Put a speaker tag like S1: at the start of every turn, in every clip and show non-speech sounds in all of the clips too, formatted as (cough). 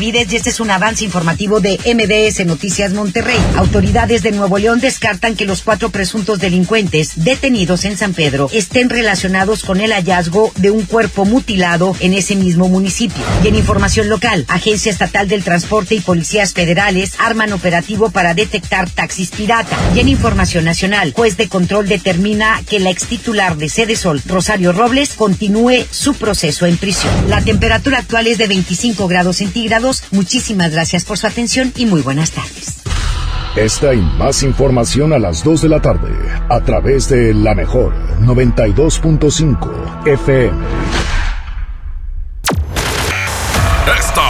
S1: Benavides y este es un avance informativo de MBS Noticias Monterrey. Autoridades de Nuevo León descartan que los cuatro presuntos delincuentes detenidos en San Pedro estén relacionados con el hallazgo de un cuerpo mutilado en ese mismo municipio. Y en información local, Agencia Estatal del Transporte y policías federales arman operativo para detectar taxis pirata. Y en información nacional, juez de control determina que la ex titular de Sede Sol, Rosario Robles, continúe su proceso en prisión. La temperatura actual es de 25 grados centígrados. Muchísimas gracias por su atención y muy buenas tardes.
S2: Esta y más información a las 2 de la tarde a través de la mejor 92.5 FM.
S3: Esta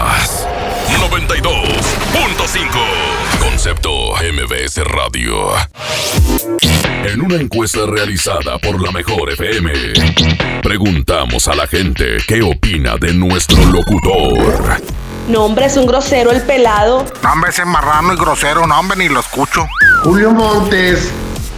S3: 92.5. Concepto MBS Radio. En una encuesta realizada por la Mejor FM, preguntamos a la gente qué opina de nuestro locutor.
S4: No, hombre, es un grosero el pelado.
S5: No, hombre, ese marrano y grosero, no, hombre, ni lo escucho.
S6: Julio Montes.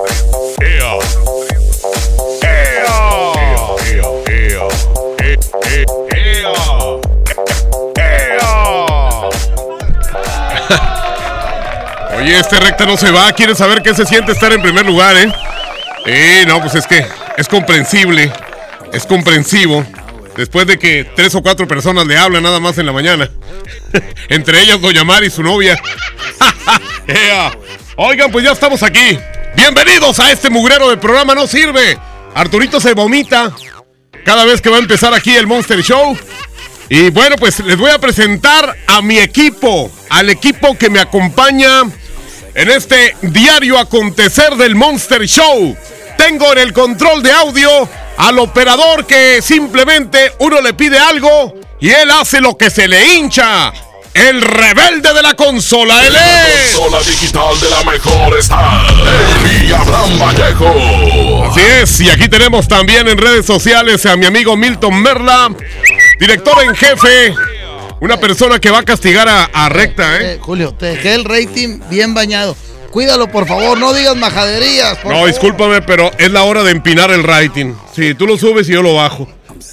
S3: (laughs)
S7: Oye, este recta no se va. ¿Quieres saber qué se siente estar en primer lugar, eh? Eh, no, pues es que es comprensible. Es comprensivo. Después de que tres o cuatro personas le hablan nada más en la mañana. (laughs) Entre ellas Doña Mari y su novia. (laughs) Oigan, pues ya estamos aquí. Bienvenidos a este mugrero de programa No Sirve. Arturito se vomita cada vez que va a empezar aquí el Monster Show. Y bueno, pues les voy a presentar a mi equipo, al equipo que me acompaña en este diario acontecer del Monster Show. Tengo en el control de audio al operador que simplemente uno le pide algo y él hace lo que se le hincha. El rebelde de la consola, él es.
S3: Consola digital de la mejor está. El Abraham Vallejo.
S7: Así es, y aquí tenemos también en redes sociales a mi amigo Milton Merla, director en jefe. Una persona que va a castigar a, a Recta, ¿eh?
S8: Eh, Julio, te dejé el rating bien bañado. Cuídalo, por favor, no digas majaderías. por
S7: No,
S8: favor.
S7: discúlpame, pero es la hora de empinar el rating. Sí, tú lo subes y yo lo bajo.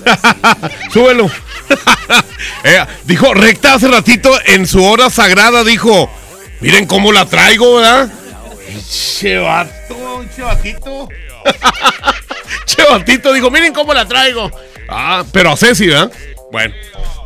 S7: (laughs) Súbelo. (laughs) Eh, dijo, recta hace ratito en su hora sagrada, dijo, miren cómo la traigo, ¿verdad? Che vato, che vatito. (laughs) che vatito, dijo, miren cómo la traigo. Ah, pero a Ceci, ¿verdad? Bueno,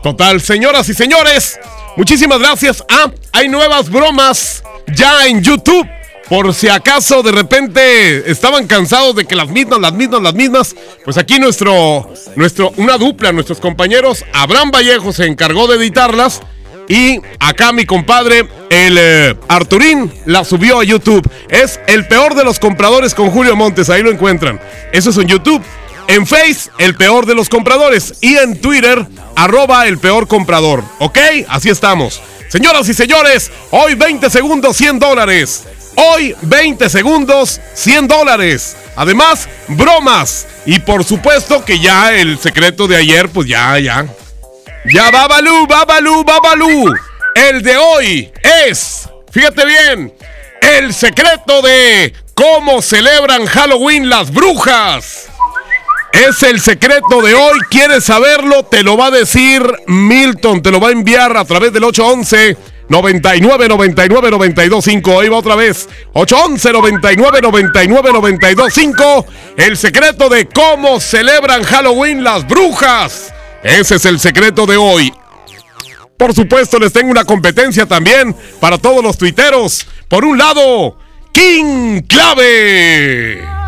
S7: total, señoras y señores, muchísimas gracias. Ah, hay nuevas bromas ya en YouTube. Por si acaso de repente estaban cansados de que las mismas, las mismas, las mismas, pues aquí nuestro, nuestro, una dupla, nuestros compañeros, Abraham Vallejo se encargó de editarlas y acá mi compadre, el eh, Arturín, la subió a YouTube. Es el peor de los compradores con Julio Montes, ahí lo encuentran. Eso es en YouTube. En Face, el peor de los compradores. Y en Twitter, arroba el peor comprador. ¿Ok? Así estamos. Señoras y señores, hoy 20 segundos, 100 dólares. Hoy 20 segundos, 100 dólares. Además, bromas. Y por supuesto que ya el secreto de ayer, pues ya, ya. Ya, Babalú, Babalú, Babalú. El de hoy es, fíjate bien, el secreto de cómo celebran Halloween las brujas. Es el secreto de hoy. ¿Quieres saberlo? Te lo va a decir Milton. Te lo va a enviar a través del 811 99 99 92 5. Ahí va otra vez. 811 99 99 92 5. El secreto de cómo celebran Halloween las brujas. Ese es el secreto de hoy. Por supuesto, les tengo una competencia también para todos los tuiteros. Por un lado, King Clave.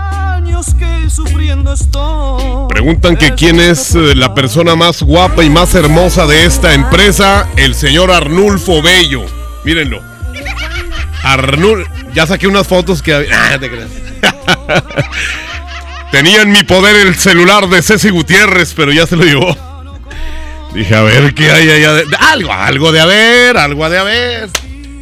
S7: Preguntan que quién es eh, la persona más guapa y más hermosa de esta empresa, el señor Arnulfo Bello. Mírenlo. Arnul, ya saqué unas fotos que ah, te creas. (laughs) Tenía en mi poder el celular de Ceci Gutiérrez, pero ya se lo llevó. Dije, a ver qué hay allá. De... Algo, algo de haber, algo de haber.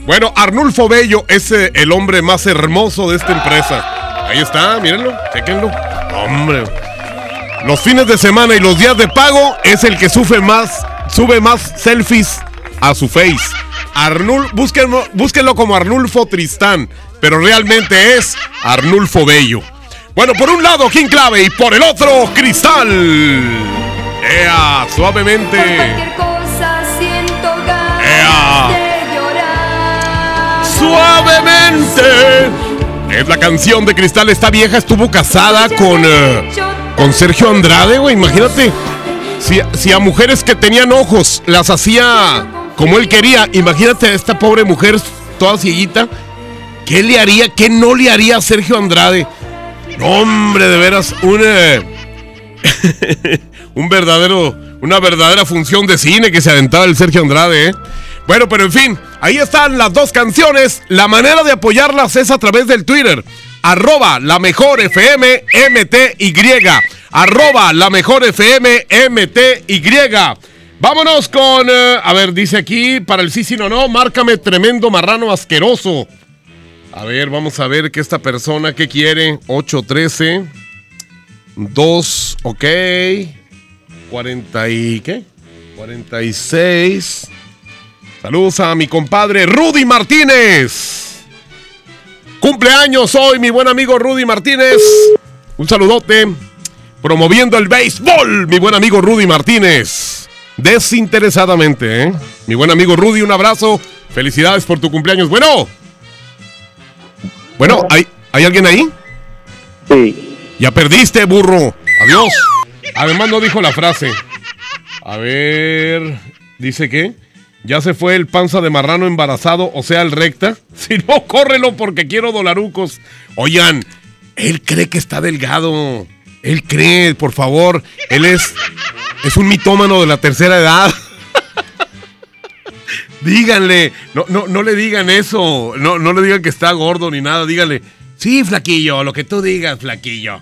S7: Bueno, Arnulfo Bello es eh, el hombre más hermoso de esta empresa. Ahí está, mírenlo, chequenlo. Hombre. Los fines de semana y los días de pago es el que sube más, sube más selfies a su face. Arnul, búsquenlo, búsquenlo como Arnulfo Tristán, pero realmente es Arnulfo Bello. Bueno, por un lado King Clave y por el otro Cristal. Ea, suavemente. Ea. Suavemente. Es la canción de Cristal. Esta vieja estuvo casada con, eh, con Sergio Andrade, güey. Imagínate. Si, si a mujeres que tenían ojos las hacía como él quería, imagínate a esta pobre mujer toda cieguita. ¿Qué le haría? ¿Qué no le haría a Sergio Andrade? hombre, de veras, un, eh, (laughs) un verdadero, una verdadera función de cine que se aventaba el Sergio Andrade, ¿eh? Bueno, pero en fin, ahí están las dos canciones. La manera de apoyarlas es a través del Twitter. Arroba la mejor FM MTY. Arroba la mejor FM MTY. Vámonos con, eh, a ver, dice aquí, para el sí, sí, no, no, márcame tremendo marrano asqueroso. A ver, vamos a ver qué esta persona, ¿qué quiere? 813, 2, ok, 40 y, ¿qué? 46. Saludos a mi compadre Rudy Martínez. Cumpleaños hoy, mi buen amigo Rudy Martínez. Un saludote. Promoviendo el béisbol, mi buen amigo Rudy Martínez. Desinteresadamente, ¿eh? Mi buen amigo Rudy, un abrazo. Felicidades por tu cumpleaños. Bueno. Bueno, ¿hay, ¿hay alguien ahí?
S9: Sí.
S7: Ya perdiste, burro. Adiós. Además no dijo la frase. A ver, dice que ya se fue el panza de marrano embarazado, o sea, el recta. (laughs) Si no, córrelo porque quiero dolarucos. Oigan, él cree que está delgado. Él cree, por favor. Él es, es un mitómano de la tercera edad. (laughs) Díganle, no, no, no le digan eso. No, no le digan que está gordo ni nada. Díganle, sí, flaquillo, lo que tú digas, flaquillo.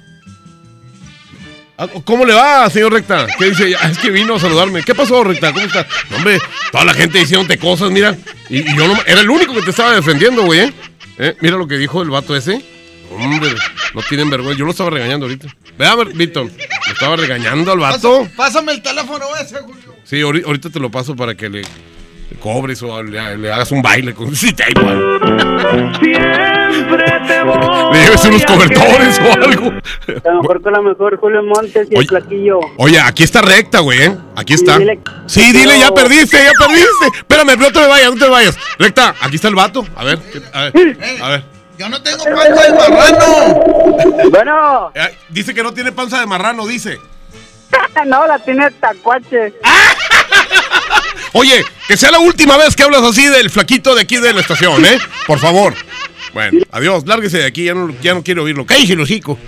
S7: Ah, ¿Cómo le va, señor Recta? ¿Qué dice? Es que vino a saludarme. ¿Qué pasó, Recta? ¿Cómo está? No, hombre, toda la gente diciéndote cosas, mira. Y, y yo no, era el único que te estaba defendiendo, güey, ¿eh? ¿eh? Mira lo que dijo el vato ese. Hombre, no tienen vergüenza. Yo lo estaba regañando ahorita. Vea, Víctor. Lo estaba regañando al vato.
S8: Pásame el teléfono ese, Julio.
S7: Sí, ahorita te lo paso para que le cobres o le, le, hagas un baile con (laughs) sí, da igual.
S9: Siempre te (laughs) voy
S7: Le lleves unos cobertores o algo.
S9: A lo mejor con la mejor Julio Montes y el flaquillo.
S7: Oye, aquí está recta, güey, ¿eh? Aquí está.
S9: Sí, dile-
S7: Sí, dile, ya perdiste, ya perdiste. Espérame, no te vayas, no te vayas. Recta, aquí está el vato. A ver, a ver, a ver.
S8: Yo no tengo panza de marrano.
S9: Bueno,
S7: Eh, Dice que no tiene panza de marrano, dice. (laughs)
S9: no, la tiene tacuache.
S7: Oye, que sea la última vez que hablas así del flaquito de aquí de la estación, ¿eh? Por favor. Bueno, adiós, lárguese de aquí, ya no, ya no quiero oírlo. Cállese hocico. (laughs)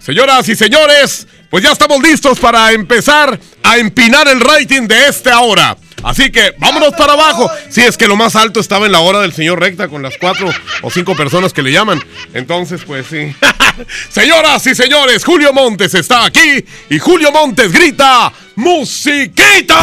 S7: Señoras y señores, pues ya estamos listos para empezar a empinar el rating de esta hora. Así que vámonos para abajo. Si es que lo más alto estaba en la hora del señor Recta con las cuatro o cinco personas que le llaman. Entonces, pues sí. (laughs) Señoras y señores, Julio Montes está aquí y Julio Montes grita ¡Musiquita!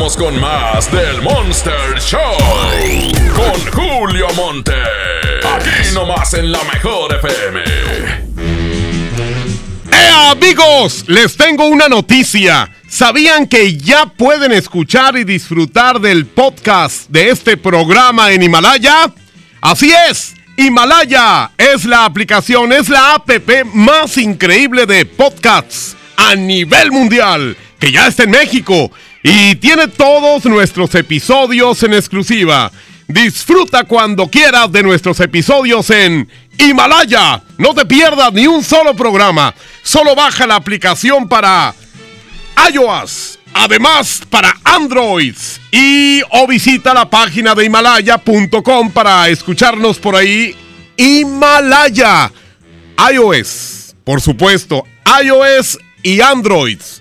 S10: Con
S11: más
S3: del Monster Show. Con Julio Monte. Aquí nomás en la mejor FM.
S7: ¡Eh, amigos! Les tengo una noticia. ¿Sabían que ya pueden escuchar y disfrutar del podcast de este programa en Himalaya? Así es. Himalaya es la aplicación, es la app más increíble de podcasts a nivel mundial, que ya está en México y tiene todos nuestros episodios en exclusiva. Disfruta cuando quieras de nuestros episodios en Himalaya. No te pierdas ni un solo programa. Solo baja la aplicación para iOS. Además, para Androids. Y o visita la página de himalaya.com para escucharnos por ahí. Himalaya. iOS. Por supuesto, iOS y Androids.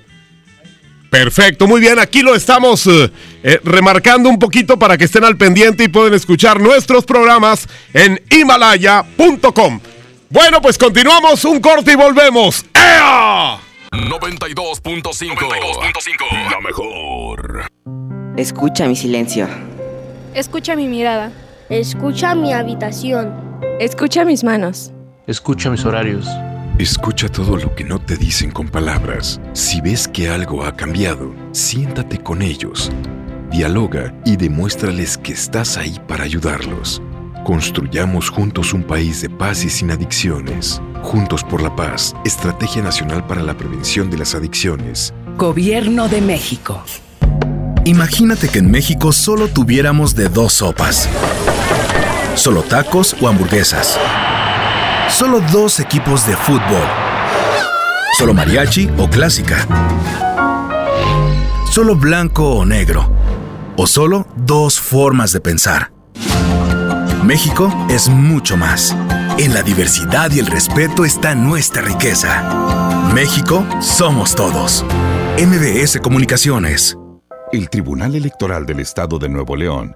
S7: Perfecto, muy bien. Aquí lo estamos eh, eh, remarcando un poquito para que estén al pendiente y pueden escuchar nuestros programas en himalaya.com. Bueno, pues continuamos un corte y volvemos. ¡Ea!
S3: 92.5. La mejor.
S12: Escucha mi silencio.
S13: Escucha mi mirada.
S14: Escucha mi habitación.
S13: Escucha mis manos.
S15: Escucha mis horarios.
S16: Escucha todo lo que no te dicen con palabras. Si ves que algo ha cambiado, siéntate con ellos. Dialoga y demuéstrales que estás ahí para ayudarlos. Construyamos juntos un país de paz y sin adicciones. Juntos por la paz, Estrategia Nacional para la Prevención de las Adicciones.
S17: Gobierno de México.
S18: Imagínate que en México solo tuviéramos de dos sopas. Solo tacos o hamburguesas. Solo dos equipos de fútbol. Solo mariachi o clásica. Solo blanco o negro. O solo dos formas de pensar. México es mucho más. En la diversidad y el respeto está nuestra riqueza. México somos todos. MBS Comunicaciones.
S19: El Tribunal Electoral del Estado de Nuevo León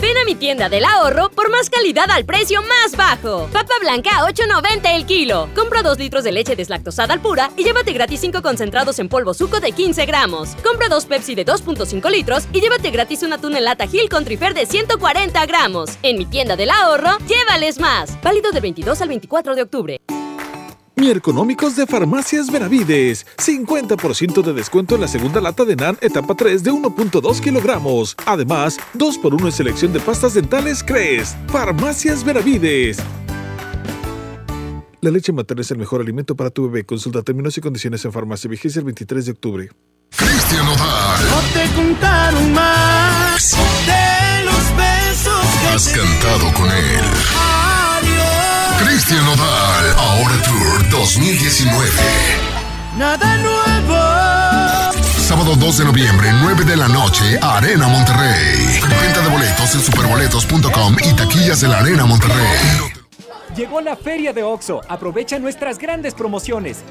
S20: Ven a mi tienda del ahorro por más calidad al precio más bajo. Papa blanca a 8.90 el kilo. Compra 2 litros de leche deslactosada al pura y llévate gratis 5 concentrados en polvo suco de 15 gramos. Compra 2 Pepsi de 2.5 litros y llévate gratis una tuna en lata Gil con trifer de 140 gramos. En mi tienda del ahorro, llévales más. Válido del 22 al 24 de octubre.
S21: Mi económicos de Farmacias Benavides. 50% de descuento en la segunda lata de NAN etapa 3 de 1.2 kilogramos. Además, 2x1 en selección de pastas dentales Cres. Farmacias Benavides. La leche materna es el mejor alimento para tu bebé. Consulta términos y condiciones en farmacia. Vigencia el 23 de octubre.
S3: Cristian Nodal.
S10: No te contaron más de los besos que
S3: Has
S10: te
S3: cantado con él. Cristian Nodal. Ahora Tour 2019.
S10: Nada nuevo.
S3: Sábado 2 de noviembre, 9 de la noche, Arena Monterrey. Venta de boletos en superboletos.com y taquillas de la Arena Monterrey.
S15: Llegó la feria de OXO. Aprovecha nuestras grandes promociones.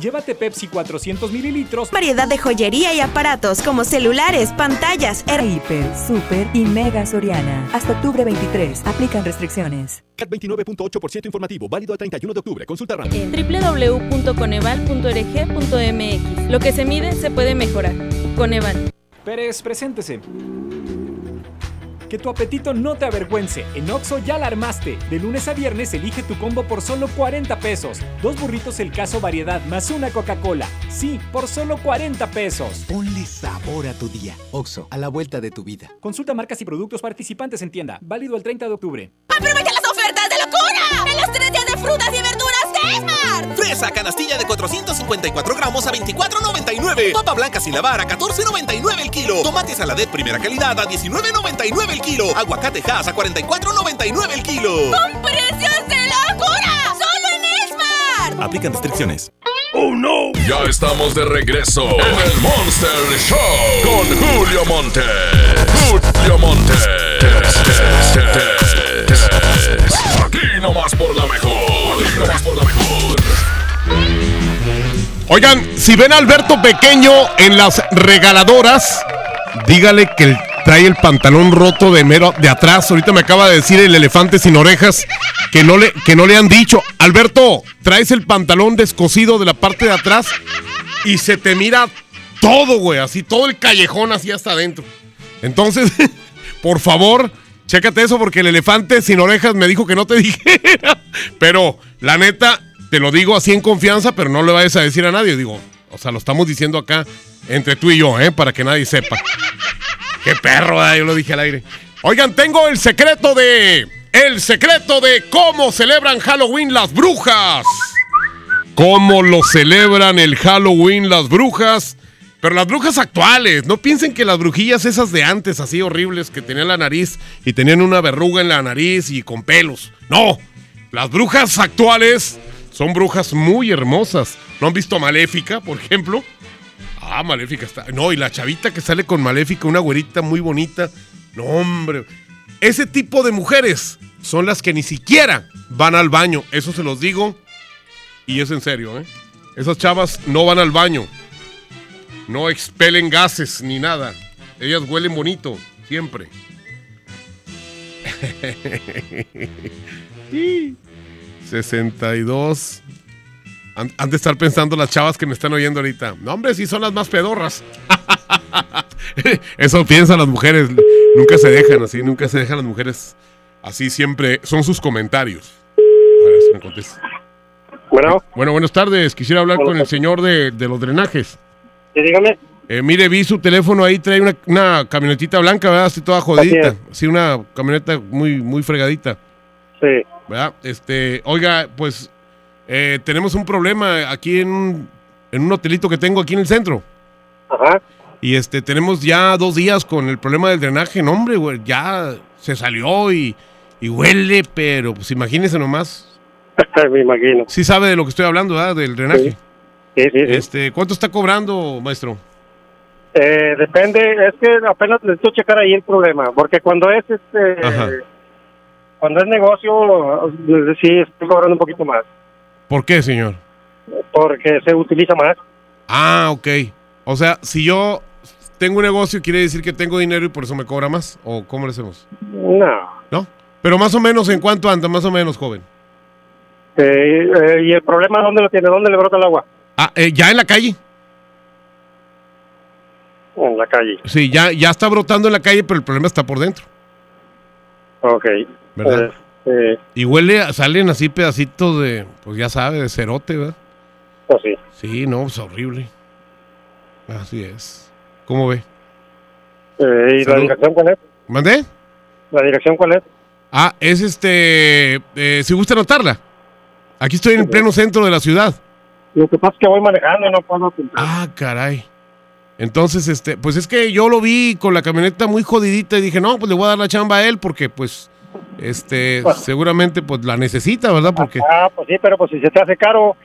S15: Llévate Pepsi 400 mililitros.
S22: Variedad de joyería y aparatos como celulares, pantallas,
S23: Hiper, Super y Mega Soriana. Hasta octubre 23. Aplican restricciones.
S24: CAT 29.8% informativo, válido al 31 de octubre. Consulta RAND.
S13: En www.coneval.org.mx. Lo que se mide se puede mejorar. Coneval.
S15: Pérez, preséntese. Que tu apetito no te avergüence. En Oxo ya la armaste. De lunes a viernes elige tu combo por solo 40 pesos. Dos burritos el caso variedad más una Coca-Cola. Sí, por solo 40 pesos.
S25: Ponle sabor a tu día. Oxo, a la vuelta de tu vida.
S15: Consulta marcas y productos participantes en tienda. Válido el 30 de octubre.
S10: ¡Aprovecha las ofertas de locura! En los tres días de frutas y verduras de Esmar.
S26: Fresa canastilla de 454 gramos a 24.99. Papa blanca sin lavar a 14.99 el kilo. Tomate saladet primera calidad a 19.99 el kilo. Aguacate Hass a 44.99 el kilo.
S10: ¡Con precios de locura! ¡Solo en Esmar!
S26: Aplican restricciones.
S3: ¡Oh, no! Ya estamos de regreso en el Monster Show con Julio Monte. Julio Monte. Aquí nomás por la mejor.
S7: Oigan, si ven a Alberto Pequeño en las regaladoras, dígale que trae el pantalón roto de mero de atrás. Ahorita me acaba de decir el elefante sin orejas que no le, que no le han dicho. Alberto, traes el pantalón descosido de la parte de atrás y se te mira todo, güey. Así, todo el callejón así hasta adentro. Entonces, (laughs) por favor, chécate eso porque el elefante sin orejas me dijo que no te (laughs) dijera. Pero, la neta, te lo digo así en confianza, pero no le vayas a decir a nadie. Digo, o sea, lo estamos diciendo acá entre tú y yo, ¿eh? Para que nadie sepa. Qué perro, ¿eh? yo lo dije al aire. Oigan, tengo el secreto de. El secreto de cómo celebran Halloween las brujas. Cómo lo celebran el Halloween las brujas. Pero las brujas actuales, no piensen que las brujillas esas de antes, así horribles, que tenían la nariz y tenían una verruga en la nariz y con pelos. No, las brujas actuales son brujas muy hermosas. ¿No han visto Maléfica, por ejemplo? Ah, Maléfica está. No, y la chavita que sale con Maléfica, una güerita muy bonita. No, hombre. Ese tipo de mujeres son las que ni siquiera van al baño. Eso se los digo. Y es en serio, ¿eh? Esas chavas no van al baño. No expelen gases ni nada. Ellas huelen bonito, siempre. Sí. 62. Han, han de estar pensando las chavas que me están oyendo ahorita. No, hombre, sí son las más pedorras. (laughs) Eso piensan las mujeres. Nunca se dejan así, nunca se dejan las mujeres así siempre. Son sus comentarios. A ver si me contesta.
S27: Bueno.
S7: Bueno, buenas tardes. Quisiera hablar con el señor de, de los drenajes.
S27: Sí, dígame.
S7: Eh, mire, vi su teléfono ahí, trae una, una camionetita blanca, ¿verdad? Así toda jodidita.
S27: Así
S7: Sí, una camioneta muy, muy fregadita.
S27: Sí.
S7: ¿Verdad? Este, oiga, pues eh, tenemos un problema aquí en un, en un hotelito que tengo aquí en el centro.
S27: Ajá.
S7: Y este, tenemos ya dos días con el problema del drenaje. No, hombre, güey, ya se salió y, y huele, pero pues imagínese nomás. (laughs)
S27: Me imagino.
S7: Sí sabe de lo que estoy hablando, ¿verdad? Del drenaje.
S27: Sí, sí, sí.
S7: Este, ¿cuánto está cobrando, maestro?
S27: Eh, depende, es que apenas necesito checar ahí el problema, porque cuando es este,
S7: Ajá.
S27: cuando es negocio, eh, sí estoy cobrando un poquito más,
S7: ¿Por qué, señor?
S27: porque se utiliza más.
S7: Ah, ok. O sea, si yo tengo un negocio, quiere decir que tengo dinero y por eso me cobra más. ¿O cómo le hacemos?
S27: No.
S7: ¿No? Pero más o menos, ¿en cuánto anda? Más o menos, joven.
S27: Eh, eh, ¿Y el problema dónde lo tiene? ¿Dónde le brota el agua?
S7: Ah, eh, ya en la calle.
S27: En la calle.
S7: Sí, ya, ya está brotando en la calle, pero el problema está por dentro.
S27: Ok.
S7: ¿Verdad?
S27: Eh, Sí.
S7: Y huele, salen así pedacitos de, pues ya sabe, de cerote, ¿verdad?
S27: Pues sí.
S7: Sí, no, es horrible. Así es. ¿Cómo ve?
S27: Eh, ¿Y la dirección cuál es?
S7: ¿Mandé?
S27: ¿La dirección cuál es?
S7: Ah, es este, eh, si gusta anotarla. Aquí estoy en el pleno centro de la ciudad.
S27: Lo que pasa es que voy manejando y no puedo apuntar.
S7: Ah, caray. Entonces, este, pues es que yo lo vi con la camioneta muy jodidita y dije, no, pues le voy a dar la chamba a él porque, pues, este, seguramente, pues la necesita, ¿verdad? Porque,
S27: Ah, pues sí, pero pues si se te hace caro.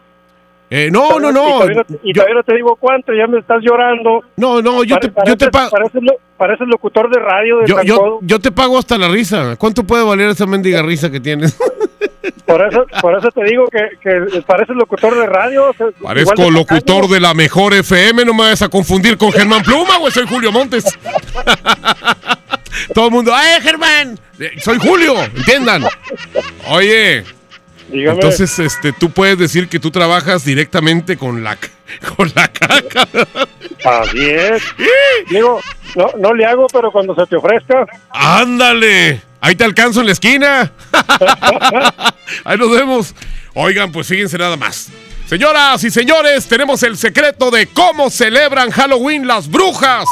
S7: eh, no, no,
S27: Y
S7: no.
S27: todavía no, te- y todavía no te digo cuánto, ya me estás llorando.
S7: No, no, yo te, yo te pago.
S27: Pareces, lo- pareces locutor de radio de
S7: Yo, yo, yo te pago hasta la risa. ¿Cuánto puede valer esa mendiga risa que tienes? (laughs)
S27: Por eso, por eso te digo que, que pareces locutor de radio.
S7: Parezco
S27: de
S7: locutor de la mejor FM, no me vayas a confundir con Germán Pluma, güey, soy Julio Montes. (laughs) Todo el mundo, ¡eh, Germán! Soy Julio, entiendan. Oye,
S27: Dígame.
S7: entonces este, tú puedes decir que tú trabajas directamente con la, (laughs) con la caca.
S27: Así es. (laughs) Digo, no, no le hago, pero cuando se te ofrezca.
S7: ¡Ándale! Ahí te alcanzo en la esquina. (laughs) Ahí nos vemos. Oigan, pues fíjense nada más. Señoras y señores, tenemos el secreto de cómo celebran Halloween las brujas.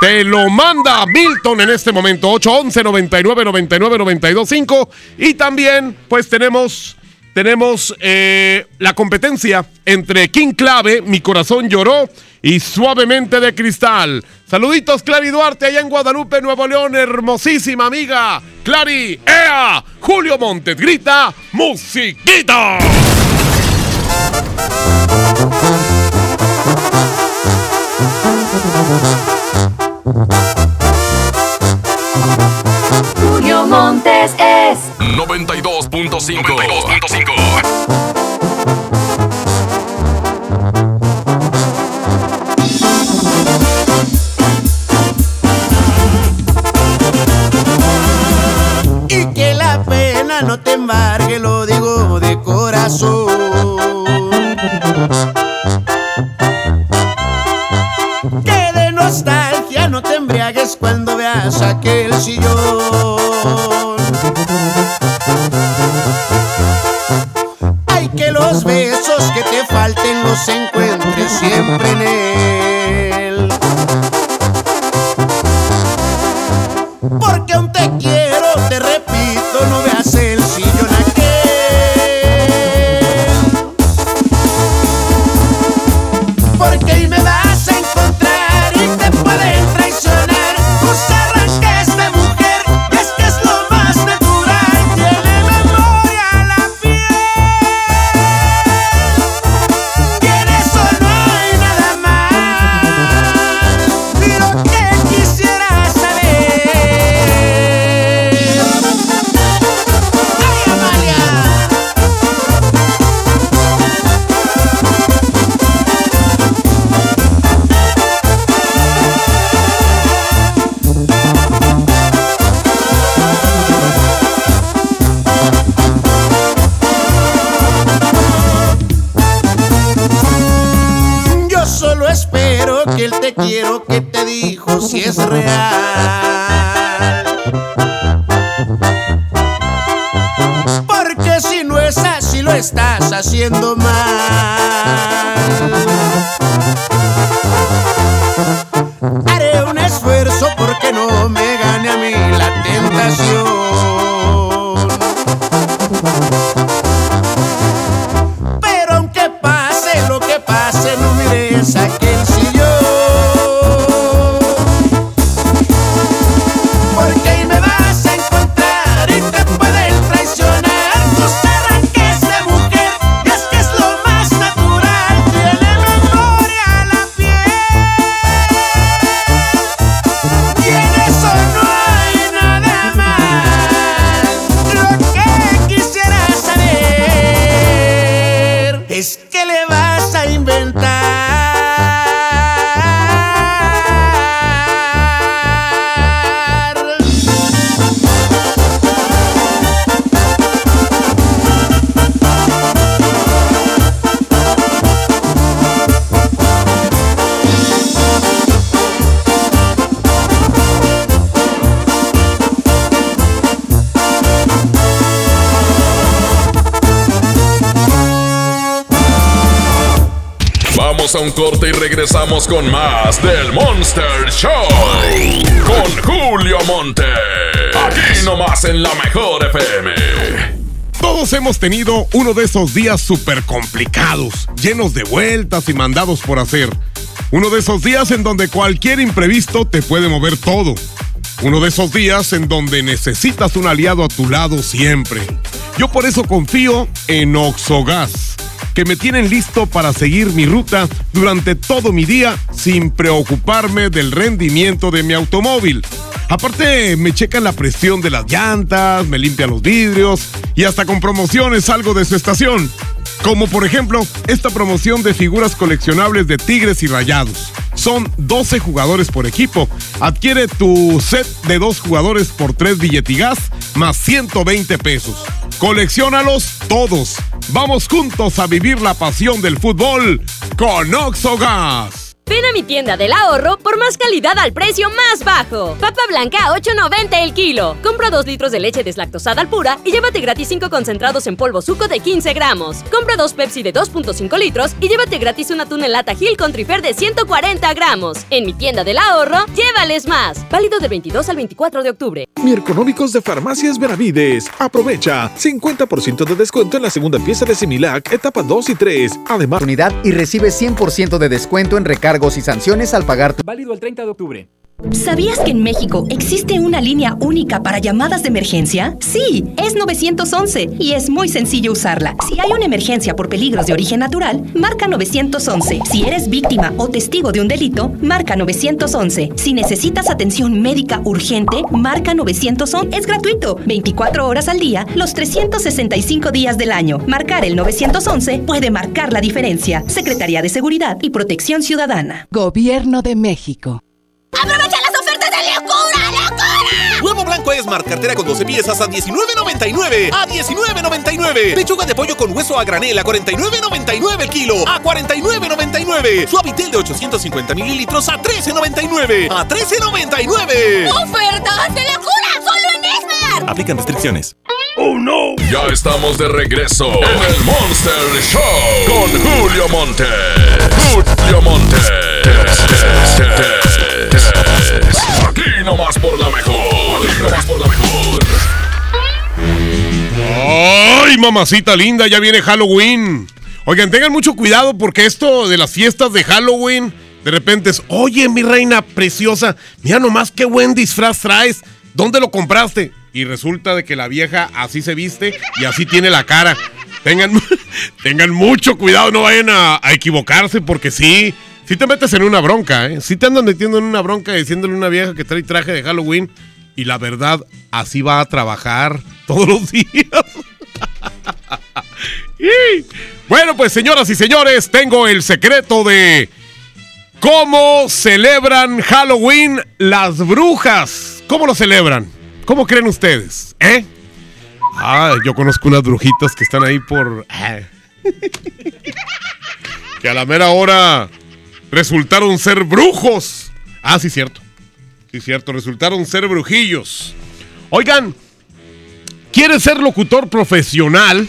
S7: Te lo manda Milton en este momento, 811 99 99 925 Y también, pues tenemos, tenemos eh, la competencia entre King Clave, Mi Corazón Lloró, y Suavemente de Cristal. Saluditos, Clary Duarte, allá en Guadalupe, Nuevo León, hermosísima amiga. Clary, ¡Ea! Julio Montes grita, ¡Musiquita!
S28: Montes es
S3: 92.5. 92.5.
S29: Y que la pena no te embargue, lo digo de corazón. Que de nostalgia no te embriagues cuando veas aquel sillón. Hay que los besos que te falten los encuentres siempre en él. Porque aún te
S3: y regresamos con más del Monster Show. Con Julio Monte. Aquí nomás en la mejor FM.
S7: Todos hemos tenido uno de esos días súper complicados, llenos de vueltas y mandados por hacer. Uno de esos días en donde cualquier imprevisto te puede mover todo. Uno de esos días en donde necesitas un aliado a tu lado siempre. Yo por eso confío en Oxogas, que me tienen listo para seguir mi ruta durante todo mi día sin preocuparme del rendimiento de mi automóvil. Aparte, me checan la presión de las llantas, me limpian los vidrios y hasta con promociones salgo de su estación. Como por ejemplo, esta promoción de figuras coleccionables de Tigres y Rayados. Son 12 jugadores por equipo. Adquiere tu set de dos jugadores por 3 billetigas más 120 pesos. Colecciónalos todos. Vamos juntos a vivir la pasión del fútbol con Oxogas.
S20: Mi tienda del ahorro por más calidad al precio más bajo. Papa blanca a 8.90 el kilo. Compra 2 litros de leche deslactosada al pura y llévate gratis 5 concentrados en polvo suco de 15 gramos. Compra 2 Pepsi de 2.5 litros y llévate gratis una tuna en lata Gil con trifer de 140 gramos. En mi tienda del ahorro, llévales más. Válido del 22 al 24 de octubre.
S21: Mierconómicos de Farmacias Benavides. Aprovecha 50% de descuento en la segunda pieza de Similac, etapa 2 y 3. Además,
S30: Unidad y recibe 100% de descuento en recargos y sanciones al pagar tu...
S15: Válido el 30 de octubre.
S31: ¿Sabías que en México existe una línea única para llamadas de emergencia? Sí, es 911 y es muy sencillo usarla. Si hay una emergencia por peligros de origen natural, marca 911. Si eres víctima o testigo de un delito, marca 911. Si necesitas atención médica urgente, marca 911. Es gratuito, 24 horas al día, los 365 días del año. Marcar el 911 puede marcar la diferencia. Secretaría de Seguridad y Protección Ciudadana.
S17: Gobierno de México.
S32: ¡Aprovecha las ofertas de locura, locura!
S26: Huevo blanco Esmar, cartera con 12 piezas a 19.99. A 19.99. Pechuga de pollo con hueso a granel a 49.99 el kilo. A 49.99. Suavitel de 850 mililitros a 13.99. A 13.99.
S32: ¡Ofertas de locura! ¡Solo
S26: Aplican restricciones.
S3: ¡Oh, no! Ya estamos de regreso en el Monster Show con Julio Monte. Julio Monte. Aquí nomás por la mejor. Aquí nomás por la mejor.
S7: ¡Ay, mamacita linda! Ya viene Halloween. Oigan, tengan mucho cuidado porque esto de las fiestas de Halloween, de repente es, oye, mi reina preciosa, mira nomás qué buen disfraz traes. ¿Dónde lo compraste? Y resulta de que la vieja así se viste y así tiene la cara. Tengan, (laughs) tengan mucho cuidado, no vayan a, equivocarse porque sí, sí te metes en una bronca, ¿eh? Sí te andan metiendo en una bronca diciéndole a una vieja que trae traje de Halloween y la verdad, así va a trabajar todos los (laughs) días. (laughs) Y, bueno, pues señoras y señores, tengo el secreto de cómo celebran Halloween las brujas. ¿Cómo lo celebran? ¿Cómo creen ustedes? ¿Eh? Ah, yo conozco unas brujitas que están ahí por... ah. que a la mera hora resultaron ser brujos. Ah, sí, cierto. Sí, cierto, resultaron ser brujillos. Oigan, ¿quieres ser locutor profesional?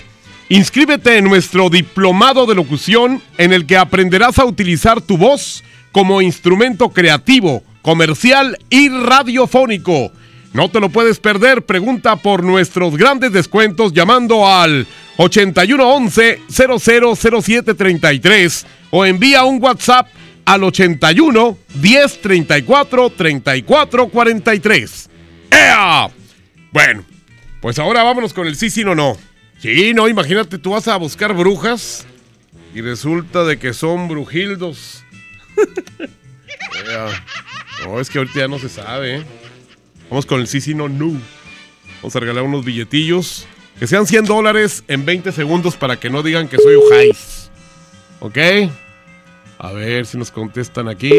S7: Inscríbete en nuestro diplomado de locución en el que aprenderás a utilizar tu voz como instrumento creativo, comercial y radiofónico. No te lo puedes perder, pregunta por nuestros grandes descuentos llamando al 8111 000733 o envía un WhatsApp al 81 10 34 34 43. ¡Ea! Bueno, pues ahora vámonos con el sí, sí, no, no. Sí, no, imagínate, tú vas a buscar brujas y resulta de que son brujildos. (laughs) Ea. No, es que ahorita ya no se sabe, ¿eh? Vamos con el sí, sí, no, no. Vamos a regalar unos billetillos. Que sean 100 dólares en 20 segundos para que no digan que soy Ojais. ¿Ok? A ver si nos contestan aquí.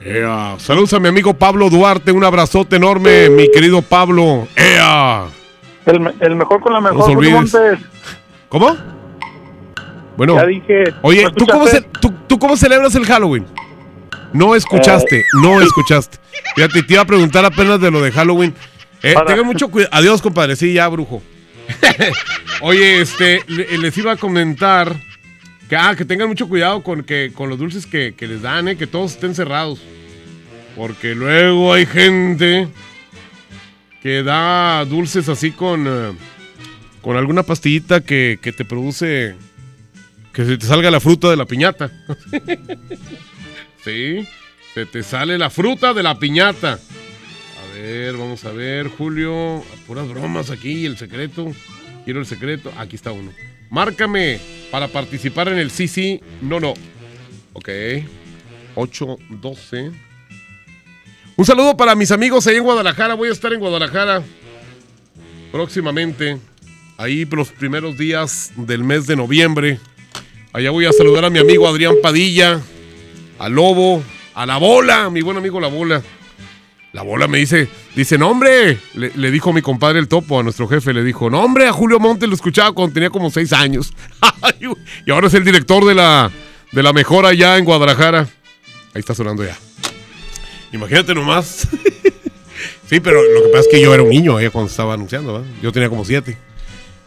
S7: Ea. Saludos a mi amigo Pablo Duarte. Un abrazote enorme, mi querido Pablo. ¡Ea!
S27: El, me- el mejor con la mejor.
S7: ¿Cómo? Bueno.
S27: Ya dije.
S7: Oye,
S27: ¿no
S7: ¿tú cómo,
S27: escuchaste?
S7: ce- tú- tú cómo celebras el Halloween? No escuchaste,
S27: Eh.
S7: no escuchaste. Fíjate, te iba a preguntar apenas de lo de Halloween. Eh, tengan mucho cuidado. Adiós, compadre. Sí, ya, brujo. (laughs) Oye, este, le- les iba a comentar Que, ah, que tengan mucho cuidado con, que, con los dulces que, que les dan, ¿eh? que todos estén cerrados. Porque luego hay gente que da dulces así con, eh, con alguna pastillita que, que te produce que se te salga la fruta de la piñata. (laughs) sí, se te sale la fruta de la piñata. A ver, vamos a ver, Julio. Puras bromas aquí, el secreto. Quiero el secreto. Aquí está uno. Márcame para participar en el sí, sí, no, no. Ok. 8, 12. Un saludo para mis amigos ahí en Guadalajara. Voy a estar en Guadalajara próximamente. Ahí los primeros días del mes de noviembre. Allá voy a saludar a mi amigo Adrián Padilla, a Lobo, a La Bola, mi buen amigo La Bola. La Bola me dice, dice, no hombre, le, dijo mi compadre el topo, a nuestro jefe, le dijo, no hombre, a Julio Montes lo escuchaba cuando tenía como seis años. (laughs) y ahora es el director de la, de la mejora allá en Guadalajara. Ahí está sonando ya. Imagínate nomás. (laughs) sí, pero lo que pasa es que yo era un niño ahí cuando estaba anunciando, ¿verdad? Yo tenía como siete.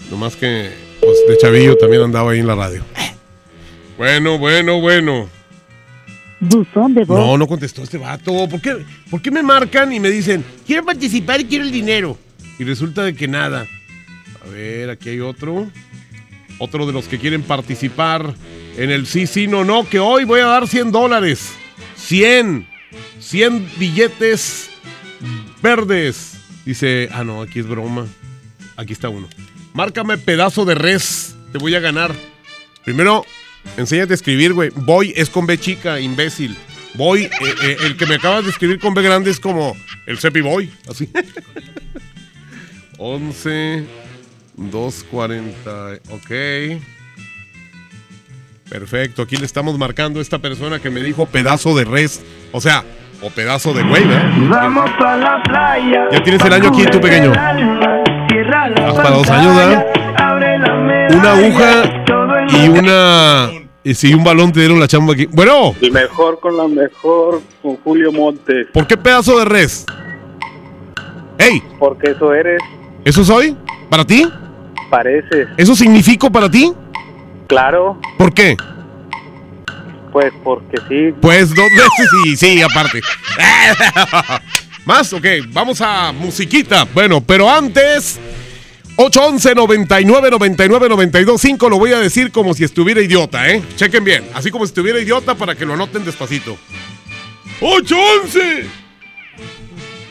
S7: Nomás que, pues, de chavillo también andaba ahí en la radio. Bueno, bueno, bueno. No, no contestó este vato. ¿Por qué, ¿Por qué me marcan y me dicen, quiero participar y quiero el dinero? Y resulta de que nada. A ver, aquí hay otro. Otro de los que quieren participar en el sí, sí, no, no, que hoy voy a dar 100 dólares. 100. 100 billetes verdes. Dice, ah, no, aquí es broma. Aquí está uno. Márcame pedazo de res. Te voy a ganar. Primero, enséñate a escribir, güey. Voy es con B chica, imbécil. Voy, eh, eh, el que me acabas de escribir con B grande es como el Cepi Boy. Así. 11, 240. Ok. Perfecto. Aquí le estamos marcando a esta persona que me dijo pedazo de res. O sea, o pedazo de güey, ¿verdad?
S33: Vamos a la playa.
S7: Ya tienes el año aquí, tú pequeño. Para dos años, ¿verdad? Una aguja y una. Y si un balón te dieron la chamba aquí. Bueno,
S27: El mejor con la mejor, con Julio Montes.
S7: ¿por qué pedazo de res? ¡Ey!
S27: Porque eso eres,
S7: ¿Eso soy? ¿Para ti?
S27: pareces.
S7: ¿Eso significo para ti?
S27: Claro,
S7: ¿Por qué?
S27: pues porque sí.
S7: Pues dos veces y sí, aparte. (laughs) Más, ok, vamos a musiquita. Bueno, pero antes, 811 99 99 92 5 lo voy a decir como si estuviera idiota, ¿eh? Chequen bien, así como si estuviera idiota para que lo anoten despacito. 811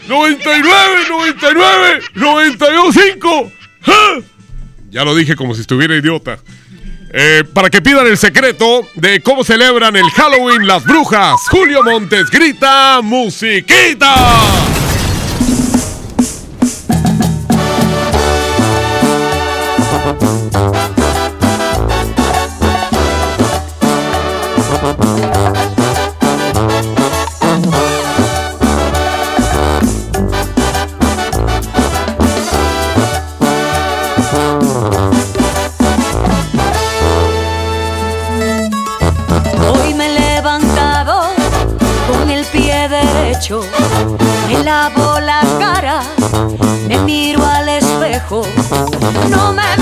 S7: 99 99 92 5 Ya lo dije como si estuviera idiota. Eh, para que pidan el secreto de cómo celebran el Halloween las brujas. Julio Montes grita musiquita.
S34: Lavo la cara, me miro al espejo, no me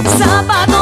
S34: Zapatos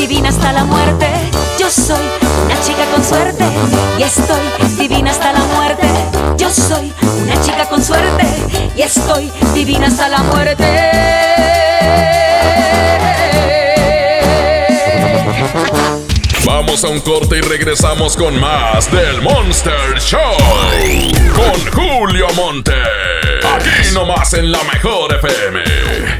S34: Divina hasta la muerte. Yo soy una chica con suerte y estoy divina hasta la muerte. Yo soy una chica con suerte y estoy divina hasta la muerte.
S3: Vamos a un corte y regresamos con más del Monster Show. Con Julio Monte. Aquí nomás en la mejor FM.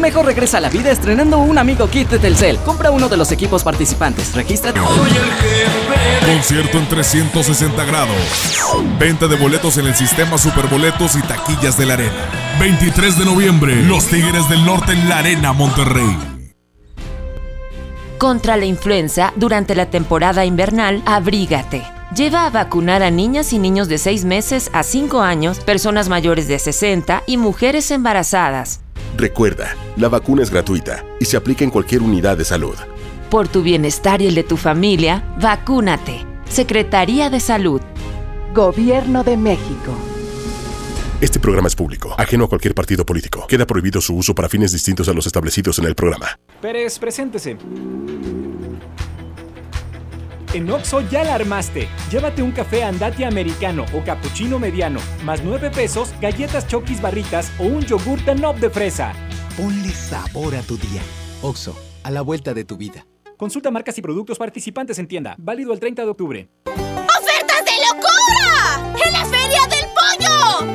S35: Mejor regresa a la vida estrenando un amigo kit de Telcel. Compra uno de los equipos participantes. Regístrate.
S36: Concierto en 360 grados. Venta de boletos en el sistema Superboletos y taquillas de la arena. 23 de noviembre, Los Tigres del Norte en la Arena Monterrey.
S37: Contra la influenza, durante la temporada invernal, abrígate. Lleva a vacunar a niñas y niños de 6 meses a 5 años, personas mayores de 60 y mujeres embarazadas.
S38: Recuerda, la vacuna es gratuita y se aplica en cualquier unidad de salud.
S37: Por tu bienestar y el de tu familia, vacúnate. Secretaría de Salud.
S17: Gobierno de México.
S38: Este programa es público, ajeno a cualquier partido político. Queda prohibido su uso para fines distintos a los establecidos en el programa.
S15: Pérez, preséntese. En Oxo ya la armaste. Llévate un café andati americano o cappuccino mediano, más 9 pesos, galletas chokis barritas o un yogur Danop de fresa.
S25: Ponle sabor a tu día. Oxo, a la vuelta de tu vida.
S15: Consulta marcas y productos participantes en tienda. Válido el 30 de octubre.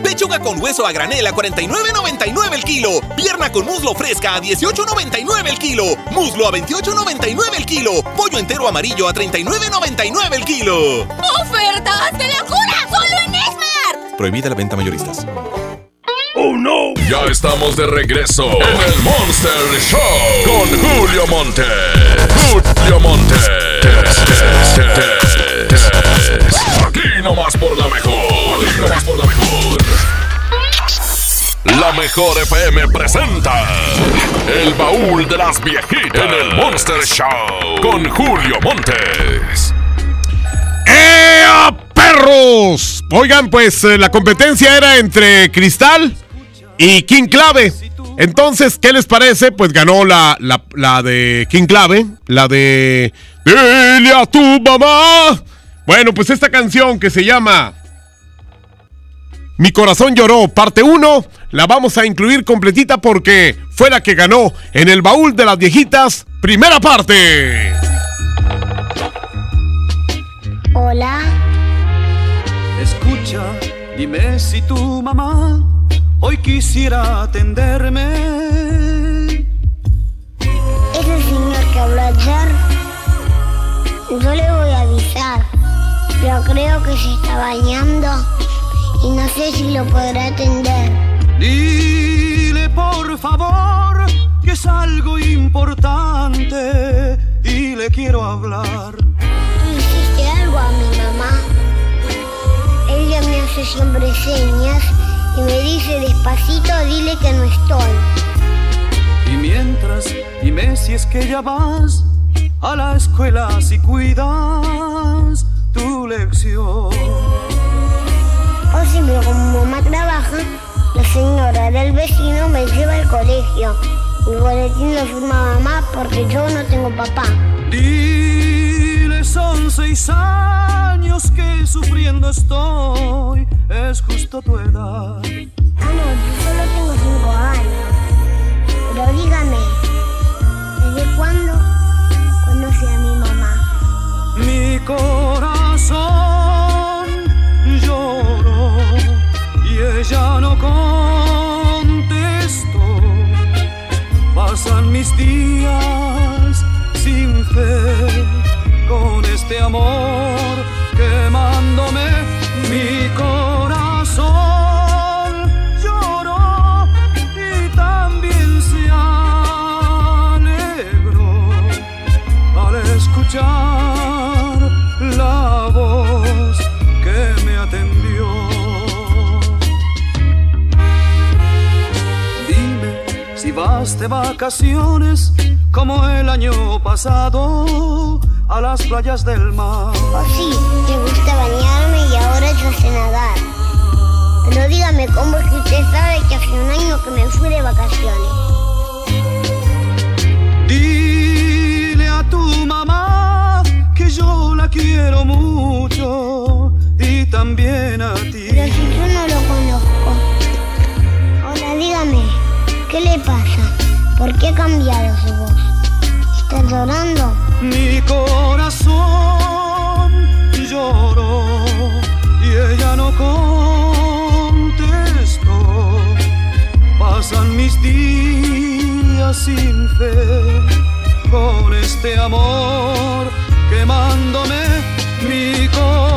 S26: Pechuga con hueso a granel a 49.99 el kilo. Pierna con muslo fresca a 18.99 el kilo. Muslo a 28.99 el kilo. Pollo entero amarillo a 39.99 el kilo.
S32: ¡Ofertas de locura! ¡Solo en Esmart!
S26: Prohibida la venta mayoristas.
S3: ¡Oh, no! Ya estamos de regreso en el Monster Show con Julio Monte. Julio Monte. Aquí nomás por la mejor. Aquí nomás por la mejor. La mejor FM presenta El baúl de las viejitas en el Monster Show con Julio Montes.
S7: ¡Ea, perros! Oigan, pues eh, la competencia era entre Cristal y King Clave. Entonces, ¿qué les parece? Pues ganó la, la, la de King Clave, la de Dile a tu mamá. Bueno, pues esta canción que se llama Mi corazón lloró, parte 1, la vamos a incluir completita porque fue la que ganó en el baúl de las viejitas, primera parte.
S39: Hola.
S40: Escucha, dime si tu mamá hoy quisiera atenderme.
S39: Ese señor que habló ayer, yo le voy a avisar, pero creo que se está bañando y no sé si lo podrá atender.
S40: Dile por favor que es algo importante y le quiero hablar.
S39: ¿Tú hiciste algo a mi mamá? Ella me hace siempre señas y me dice despacito, dile que no estoy.
S40: Y mientras, dime si es que ya vas a la escuela si cuidas tu lección.
S39: O siempre como mamá trabaja, la señora del vecino me lleva al colegio. Mi boletín lo firma mamá porque yo no tengo papá.
S40: Dile son seis años que sufriendo estoy, es justo tu edad.
S39: Ah, no, yo solo tengo cinco años. Pero dígame, ¿desde cuándo conoce a mi mamá?
S40: Mi corazón lloró y ella no contestó. Pasan mis días sin fe con este amor quemándome. De vacaciones como el año pasado a las playas del mar.
S39: Oh sí, me gusta bañarme y ahora yo sé nadar. Pero dígame, ¿cómo es que usted sabe que hace un año que me fui de vacaciones?
S40: Dile a tu mamá que yo la quiero mucho y también a ti.
S39: Pero si yo no lo conozco. Ahora dígame, ¿qué le pasa? ¿Por qué cambiado su voz? ¿Está llorando?
S40: Mi corazón lloró y ella no contestó. Pasan mis días sin fe con este amor quemándome. Mi corazón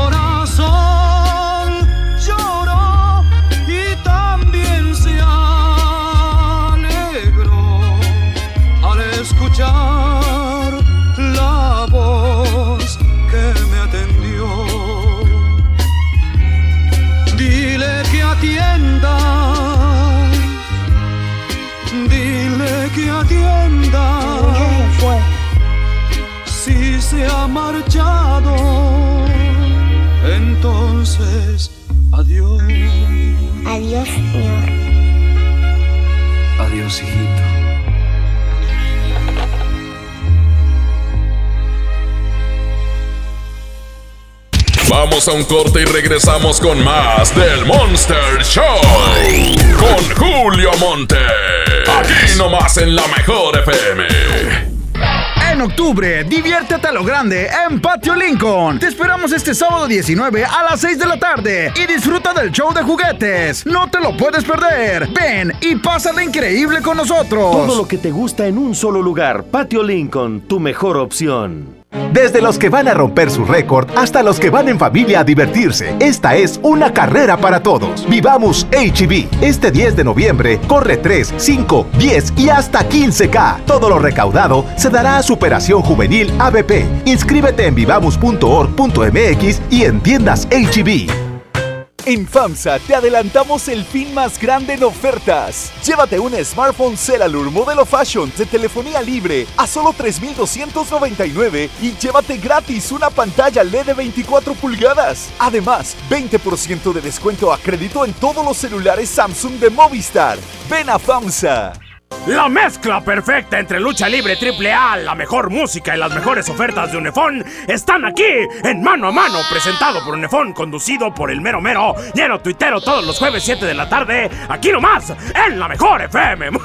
S3: Vamos a un corte y regresamos con más del Monster Show. Con Julio Monte. Aquí nomás en la mejor FM.
S41: En octubre, diviértete a lo grande en Patio Lincoln. Te esperamos este sábado 19 a las 6 de la tarde y disfruta del show de juguetes. No te lo puedes perder. Ven y pásala increíble con nosotros.
S42: Todo lo que te gusta en un solo lugar. Patio Lincoln, tu mejor opción.
S43: Desde los que van a romper su récord hasta los que van en familia a divertirse, esta es una carrera para todos. Vivamos HB. Este 10 de noviembre corre 3, 5, 10 y hasta 15K. Todo lo recaudado se dará a Superación Juvenil ABP. Inscríbete en vivamos.org.mx y en tiendas HB.
S44: En FAMSA te adelantamos el fin más grande en ofertas. Llévate un smartphone Celalur modelo Fashion de telefonía libre a solo 3,299 y llévate gratis una pantalla LED de 24 pulgadas. Además, 20% de descuento a crédito en todos los celulares Samsung de Movistar. Ven a FAMSA.
S45: La mezcla perfecta entre lucha libre triple A, la mejor música y las mejores ofertas de Unefón están aquí en Mano a Mano, presentado por Unefón, conducido por el mero mero, lleno tuitero todos los jueves 7 de la tarde, aquí nomás, en la mejor FM. (laughs)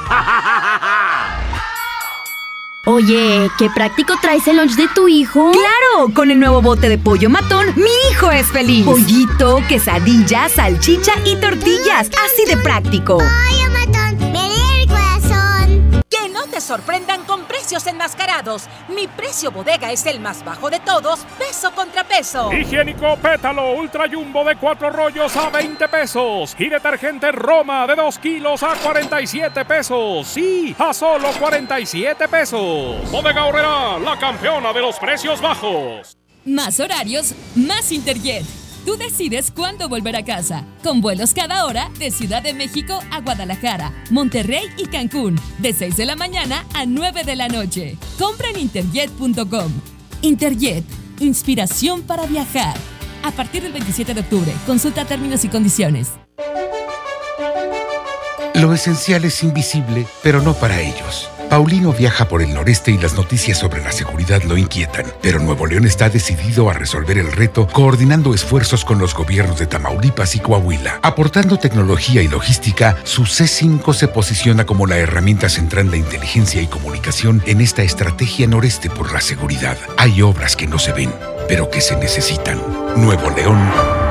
S46: Oye, qué práctico traes el lunch de tu hijo.
S47: ¡Claro! Con el nuevo bote de pollo matón, mi hijo es feliz.
S46: Pollito, quesadilla, salchicha y tortillas. Así de práctico.
S32: Pollo
S48: no te sorprendan con precios
S49: enmascarados. Mi precio bodega es el más bajo de todos, peso contra peso.
S50: Higiénico Pétalo Ultra Jumbo de 4 rollos a 20 pesos. Y detergente Roma de 2 kilos a 47 pesos. Sí, a solo 47 pesos. Bodega Horrera, la campeona de los precios bajos.
S51: Más horarios, más Interjet. Tú decides cuándo volver a casa, con vuelos cada hora de Ciudad de México a Guadalajara, Monterrey y Cancún, de 6 de la mañana a 9 de la noche. Compra en interjet.com. Interjet, inspiración para viajar. A partir del 27 de octubre, consulta términos y condiciones.
S52: Lo esencial es invisible, pero no para ellos. Paulino viaja por el noreste y las noticias sobre la seguridad lo inquietan, pero Nuevo León está decidido a resolver el reto coordinando esfuerzos con los gobiernos de Tamaulipas y Coahuila. Aportando tecnología y logística, su C5 se posiciona como la herramienta central de inteligencia y comunicación en esta estrategia noreste por la seguridad. Hay obras que no se ven, pero que se necesitan. Nuevo León,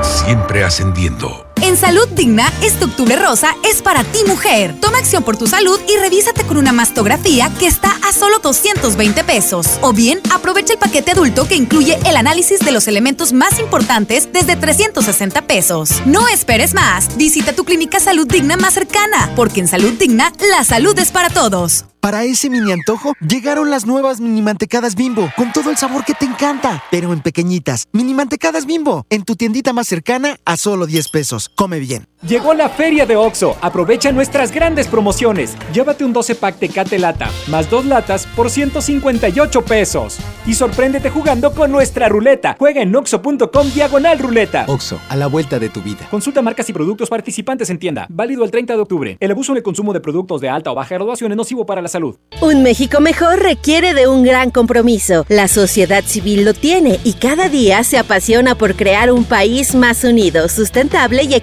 S52: siempre ascendiendo.
S53: En Salud Digna, este octubre rosa es para ti mujer. Toma acción por tu salud y revísate con una mastografía que está a solo 220 pesos. O bien, aprovecha el paquete adulto que incluye el análisis de los elementos más importantes desde 360 pesos. No esperes más. Visita tu clínica Salud Digna más cercana, porque en Salud Digna, la salud es para todos.
S54: Para ese mini antojo, llegaron las nuevas mini mantecadas bimbo, con todo el sabor que te encanta, pero en pequeñitas. Mini mantecadas bimbo, en tu tiendita más cercana a solo 10 pesos. Come bien.
S15: Llegó la feria de OXO. Aprovecha nuestras grandes promociones. Llévate un 12 pack Tecate Lata, más dos latas por 158 pesos. Y sorpréndete jugando con nuestra ruleta. Juega en oxo.com diagonal ruleta.
S55: OXO, a la vuelta de tu vida.
S15: Consulta marcas y productos participantes en tienda. Válido el 30 de octubre. El abuso en el consumo de productos de alta o baja graduación es nocivo para la salud.
S34: Un México mejor requiere de un gran compromiso. La sociedad civil lo tiene y cada día se apasiona por crear un país más unido, sustentable y equitativo.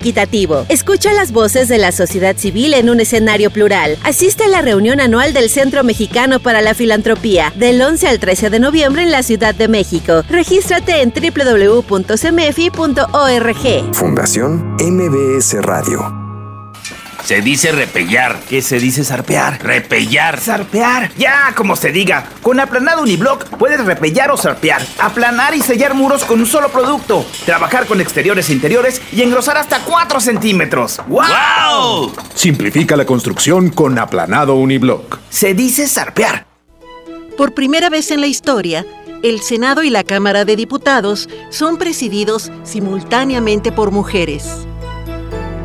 S34: Escucha las voces de la sociedad civil en un escenario plural. Asiste a la reunión anual del Centro Mexicano para la Filantropía del 11 al 13 de noviembre en la Ciudad de México. Regístrate en www.cmefi.org.
S56: Fundación MBS Radio.
S57: Se dice repellar.
S58: ¿Qué se dice zarpear?
S57: Repellar.
S58: Zarpear. Ya, como se diga. Con aplanado uniblock puedes repellar o zarpear. Aplanar y sellar muros con un solo producto. Trabajar con exteriores e interiores y engrosar hasta 4 centímetros.
S57: ¡Wow!
S2: Simplifica la construcción con aplanado uniblock.
S58: Se dice zarpear.
S59: Por primera vez en la historia, el Senado y la Cámara de Diputados son presididos simultáneamente por mujeres.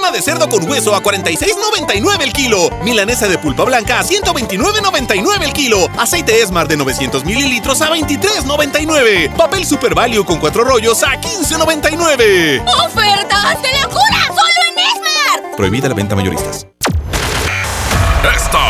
S26: Pierna de cerdo con hueso a 46.99 el kilo. Milanesa de pulpa blanca a 129.99 el kilo. Aceite Esmar de 900 mililitros a 23.99. Papel Super Value con cuatro rollos a 15.99.
S32: ¡Ofertas de locura! ¡Solo en Esmart!
S26: Prohibida la venta mayoristas.
S3: Esta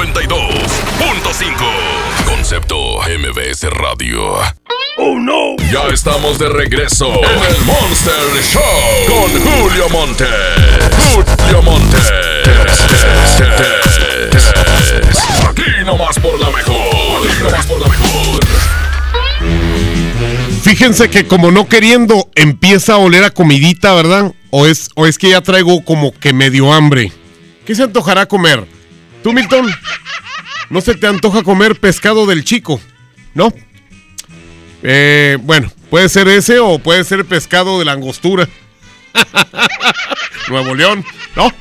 S3: 92.5. Concepto MBS Radio.
S40: ¡Oh, no!
S3: Ya estamos de regreso en el Monster Show con Julio Monte. Julio Monte. Aquí nomás por la mejor. Aquí nomás por la mejor.
S7: fíjense que como no queriendo empieza a oler a comidita, ¿verdad? O es, o es que ya traigo como que medio hambre. ¿Qué se antojará comer? ¿Tú, Milton? ¿No se te antoja comer pescado del chico? ¿No? Eh, bueno, puede ser ese o puede ser pescado de la angostura. (laughs) Nuevo León, ¿no?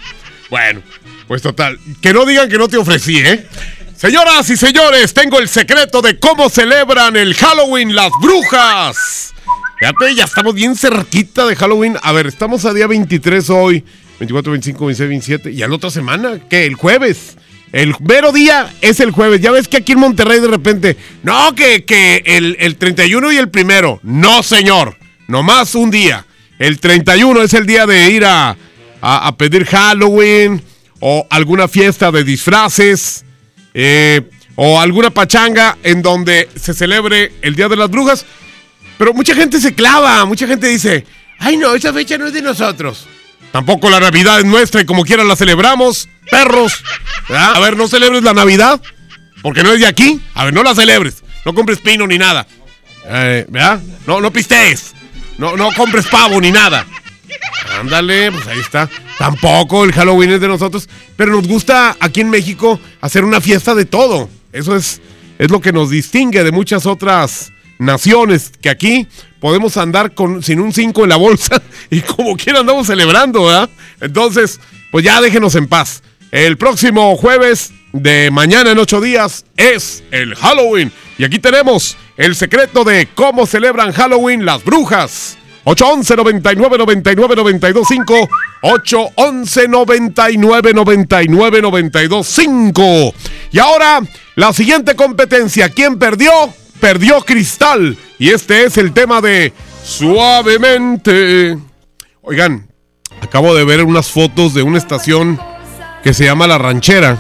S7: Bueno, pues total. Que no digan que no te ofrecí, ¿eh? Señoras y señores, tengo el secreto de cómo celebran el Halloween las brujas. Fíjate, ya estamos bien cerquita de Halloween. A ver, estamos a día 23 hoy. 24, 25, 26, 27. Y a la otra semana, ¿qué? El jueves. El mero día es el jueves. Ya ves que aquí en Monterrey de repente, no, que, que el, el 31 y el primero. No, señor. Nomás un día. El 31 es el día de ir a, a, a pedir Halloween o alguna fiesta de disfraces eh, o alguna pachanga en donde se celebre el Día de las Brujas. Pero mucha gente se clava, mucha gente dice, ay no, esa fecha no es de nosotros. Tampoco la Navidad es nuestra y como quiera la celebramos, perros. ¿verdad? A ver, no celebres la Navidad, porque no es de aquí. A ver, no la celebres. No compres pino ni nada. Eh, ¿Verdad? No, no pistees. No, no compres pavo ni nada. Ándale, pues ahí está. Tampoco el Halloween es de nosotros, pero nos gusta aquí en México hacer una fiesta de todo. Eso es, es lo que nos distingue de muchas otras naciones, que aquí podemos andar con, sin un 5 en la bolsa (laughs) y como quiera andamos celebrando, ¿verdad? Entonces, pues ya déjenos en paz. El próximo jueves de mañana en ocho días es el Halloween. Y aquí tenemos el secreto de cómo celebran Halloween las brujas. 811 99 99 92 5 811 99 99 92 5 Y ahora la siguiente competencia, ¿quién perdió? Perdió Cristal y este es el tema de Suavemente. Oigan, acabo de ver unas fotos de una estación que se llama La Ranchera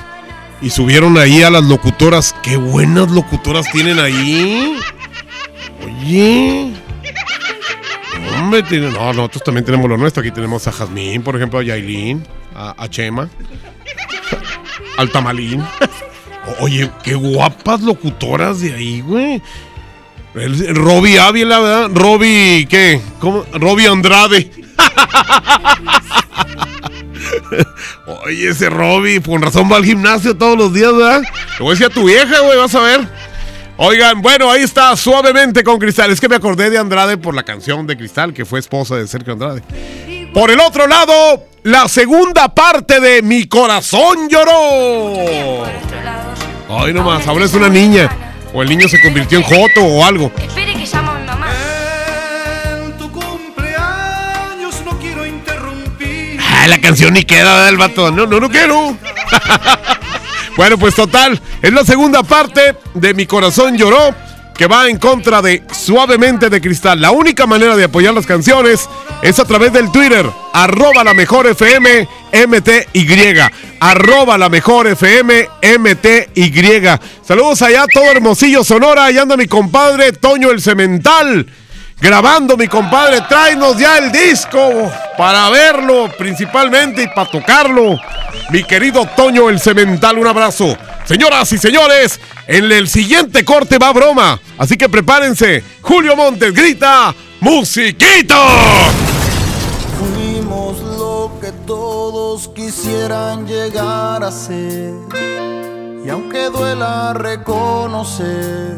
S7: y subieron ahí a las locutoras. Qué buenas locutoras tienen ahí. Oye. No, nosotros también tenemos lo nuestro. Aquí tenemos a Jazmín, por ejemplo, a Yailin, a Chema, al Tamalín. Oye, qué guapas locutoras de ahí, güey. Robbie Ávila, ¿verdad? Robbie, ¿qué? ¿Cómo? Robbie Andrade. (laughs) Oye, ese Robbie, con razón va al gimnasio todos los días, ¿verdad? Le voy a decir a tu vieja, güey, vas a ver. Oigan, bueno, ahí está, suavemente con Cristal. Es que me acordé de Andrade por la canción de Cristal, que fue esposa de Sergio Andrade. Por el otro lado, la segunda parte de Mi Corazón Lloró. Ay, nomás, ahora es una niña. O el niño se convirtió en Joto o algo.
S40: Espere que llamo a mi mamá.
S7: Ah, la canción ni queda del vato. No, no, no quiero. (laughs) bueno, pues total, es la segunda parte de Mi Corazón Lloró, que va en contra de Suavemente de Cristal. La única manera de apoyar las canciones es a través del Twitter, arroba la mejor FM MTY. Arroba la mejor FM MTY. Saludos allá, todo Hermosillo, Sonora. Allá anda mi compadre Toño el Cemental grabando, mi compadre. Tráenos ya el disco para verlo principalmente y para tocarlo. Mi querido Toño el Cemental, un abrazo. Señoras y señores, en el siguiente corte va broma. Así que prepárense. Julio Montes grita, ¡Musiquito!
S60: Fuimos lo que todos quisieran llegar a ser. Y aunque duela reconocer,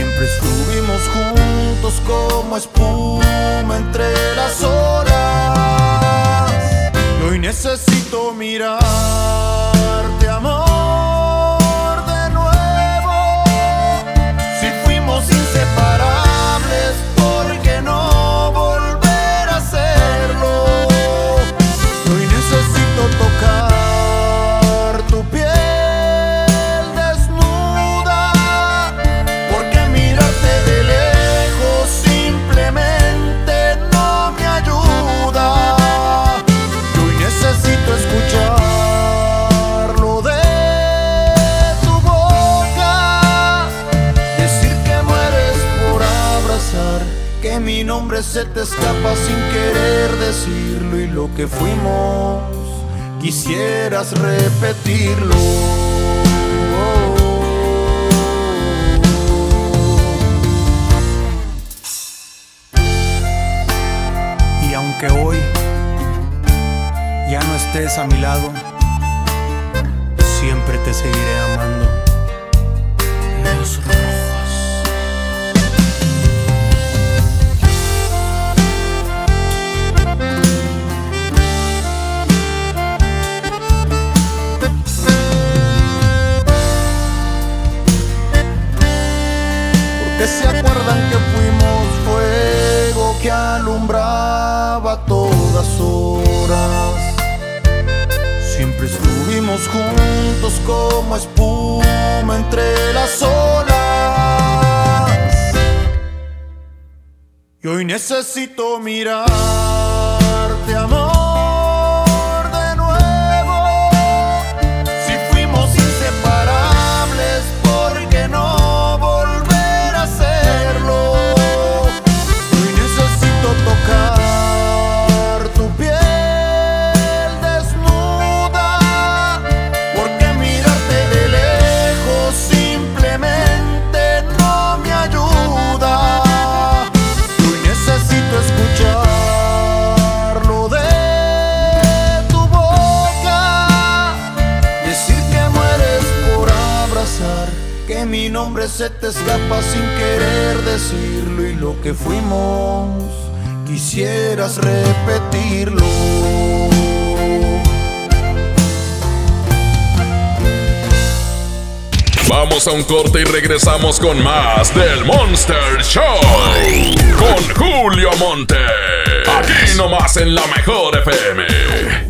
S60: Siempre estuvimos juntos como espuma entre las. Y hoy necesito mirarte, amor, de nuevo. Si fuimos inseparables, ¿por qué no volver a hacerlo? Hoy necesito tocar se te escapa sin querer decirlo y lo que fuimos quisieras repetirlo. Y aunque hoy ya no estés a mi lado, siempre te seguiré amando. Necesito mirarte, se te escapa sin querer decirlo y lo que fuimos quisieras repetirlo.
S3: Vamos a un corte y regresamos con más del Monster Show. Con Julio Monte. Aquí nomás en la mejor FM.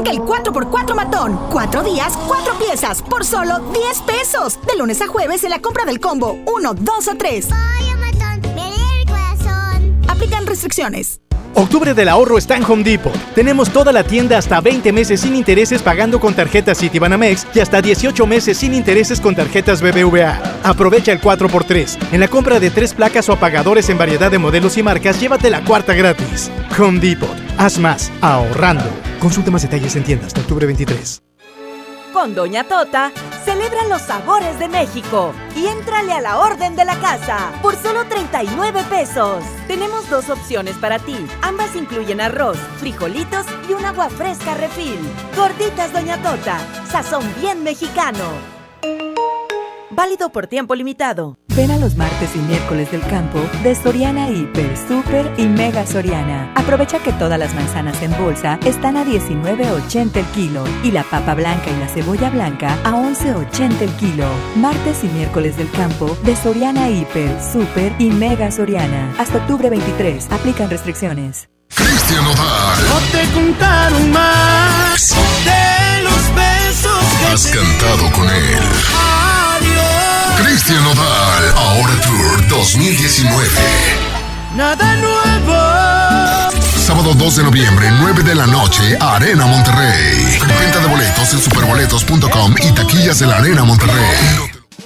S61: Arranca el 4x4 matón. Cuatro días, cuatro piezas, por solo 10 pesos. De lunes a jueves en la compra del combo 1, 2 o 3. Aplican restricciones.
S62: Octubre del ahorro está en Home Depot. Tenemos toda la tienda hasta 20 meses sin intereses pagando con tarjetas Citibanamex y hasta 18 meses sin intereses con tarjetas BBVA. Aprovecha el 4x3. En la compra de tres placas o apagadores en variedad de modelos y marcas, llévate la cuarta gratis. Home Depot. Haz más ahorrando. Consulta más detalles en tiendas hasta octubre 23.
S63: Con Doña Tota, celebra los sabores de México y éntrale a la orden de la casa por solo 39 pesos. Tenemos dos opciones para ti. Ambas incluyen arroz, frijolitos y un agua fresca refil. Gorditas Doña Tota, sazón bien mexicano. Válido por tiempo limitado.
S64: Ven a los martes y miércoles del campo de Soriana Hiper, Super y Mega Soriana. Aprovecha que todas las manzanas en bolsa están a 19.80 el kilo y la papa blanca y la cebolla blanca a 11.80 el kilo. Martes y miércoles del campo de Soriana Hiper, Super y Mega Soriana. Hasta octubre 23. Aplican restricciones.
S36: Cristian Odal.
S60: No te contaron más de los besos que
S36: Has
S60: te
S36: cantado con él. Cristian Odal. Ahora Tour 2019.
S60: Nada nuevo.
S36: Sábado 2 de noviembre, 9 de la noche, Arena Monterrey. Venta de boletos en superboletos.com y taquillas de la Arena Monterrey.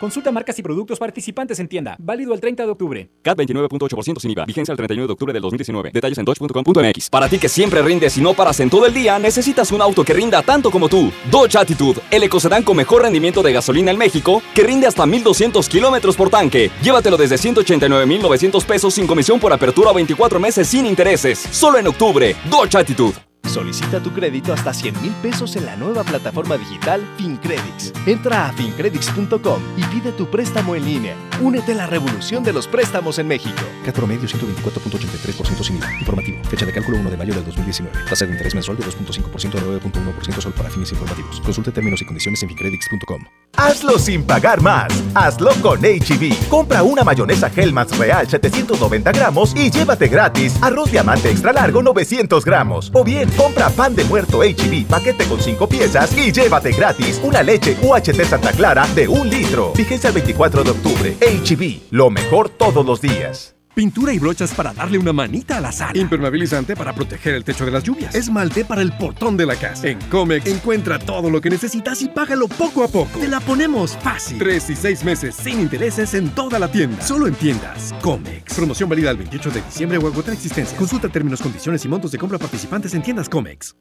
S15: Consulta marcas y productos participantes en tienda. Válido el 30 de octubre.
S65: CAT 29.8% sin IVA. Vigencia el 31 de octubre del 2019. Detalles en dodge.com.mx. Para ti que siempre rindes y no paras en todo el día, necesitas un auto que rinda tanto como tú. Dodge Attitude, el ecocedán con mejor rendimiento de gasolina en México, que rinde hasta 1200 kilómetros por tanque. Llévatelo desde 189,900 pesos sin comisión por apertura o 24 meses sin intereses. Solo en octubre. Dodge Attitude.
S19: Solicita tu crédito hasta 100 mil pesos en la nueva plataforma digital FinCredits. Entra a fincredits.com y pide tu préstamo en línea. Únete a la revolución de los préstamos en México.
S66: Cat promedio 124.83% sin IVA. Informativo. Fecha de cálculo 1 de mayo del 2019. Tasa de interés mensual de 2.5% a 9.1% solo para fines informativos. Consulte términos y condiciones en fincredits.com.
S67: Hazlo sin pagar más. Hazlo con HB. Compra una mayonesa Hellmann's Real 790 gramos y llévate gratis arroz diamante extra largo 900 gramos. O bien, compra pan de muerto HB paquete con 5 piezas y llévate gratis una leche UHT Santa Clara de un litro. Fíjense el 24 de octubre. HB. Lo mejor todos los días.
S58: Pintura y brochas para darle una manita a la sala.
S68: Impermeabilizante para proteger el techo de las lluvias.
S58: Esmalte para el portón de la casa.
S68: En Comex encuentra todo lo que necesitas y págalo poco a poco.
S58: Te la ponemos fácil.
S68: Tres y seis meses sin intereses en toda la tienda.
S58: Solo en tiendas. Comex.
S68: Promoción válida el 28 de diciembre o agotar existencia.
S58: Consulta términos, condiciones y montos de compra participantes en tiendas Comex.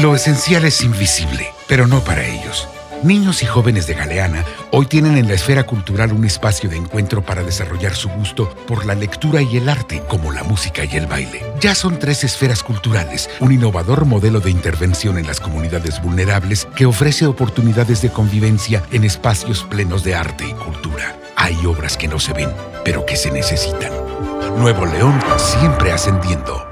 S52: Lo esencial es invisible, pero no para ellos. Niños y jóvenes de Galeana hoy tienen en la esfera cultural un espacio de encuentro para desarrollar su gusto por la lectura y el arte, como la música y el baile. Ya son tres esferas culturales, un innovador modelo de intervención en las comunidades vulnerables que ofrece oportunidades de convivencia en espacios plenos de arte y cultura. Hay obras que no se ven, pero que se necesitan. Nuevo León siempre ascendiendo.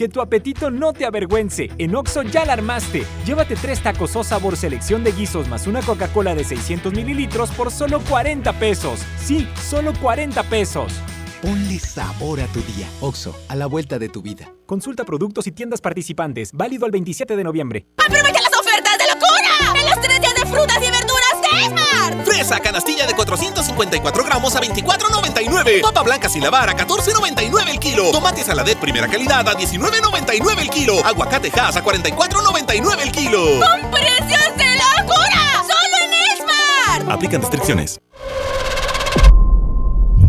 S15: Que tu apetito no te avergüence. En Oxo ya la armaste. Llévate tres tacos o sabor selección de guisos más una Coca-Cola de 600 mililitros por solo 40 pesos. Sí, solo 40 pesos.
S55: Ponle sabor a tu día. Oxo, a la vuelta de tu vida.
S15: Consulta productos y tiendas participantes. Válido al 27 de noviembre.
S32: ¡Aprovecha las ofertas de locura! ¡En los tres días de frutas y verduras
S26: Fresa canastilla de 454 gramos a 24.99. Papa blanca sin lavar a 14.99 el kilo. Tomate saladet primera calidad a 19.99 el kilo. Aguacate Hass a 44.99 el kilo.
S32: ¡Con precios de locura! ¡Solo en Esmar!
S26: Aplican restricciones.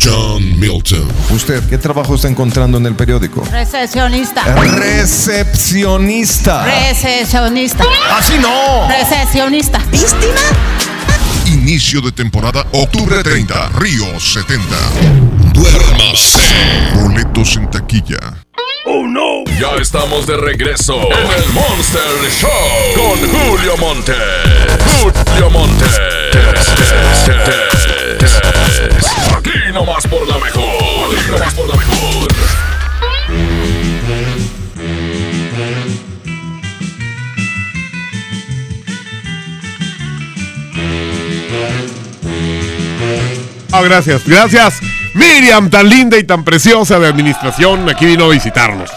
S36: John Milton.
S69: ¿Usted qué trabajo está encontrando en el periódico?
S70: Recepcionista.
S69: Recepcionista.
S70: Recepcionista.
S69: Así no.
S70: Recepcionista. ¿Víctima?
S36: Inicio de temporada octubre 30, Río 70. Duérmase. Boletos en taquilla.
S3: ¡Oh no! Ya estamos de regreso en el Monster Show con Julio Monte. Julio Monte. Aquí nomás por la mejor. Aquí nomás por la mejor.
S7: Ah, gracias, gracias. Miriam, tan linda y tan preciosa de administración, aquí vino a visitarnos.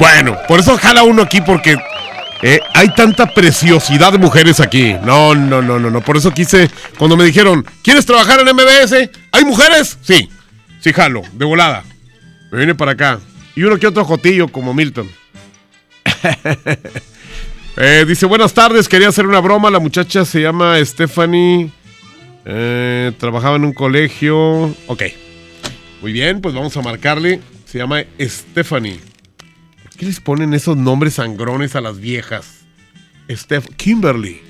S7: Bueno, por eso jala uno aquí porque eh, hay tanta preciosidad de mujeres aquí. No, no, no, no, no. Por eso quise, cuando me dijeron, ¿quieres trabajar en MBS? ¿Hay mujeres? Sí, sí, jalo, de volada. Me vine para acá. Y uno que otro jotillo como Milton. (laughs) Eh, dice, buenas tardes, quería hacer una broma. La muchacha se llama Stephanie. Eh, trabajaba en un colegio. Ok. Muy bien, pues vamos a marcarle. Se llama Stephanie. ¿Por qué les ponen esos nombres sangrones a las viejas? Steph Kimberly.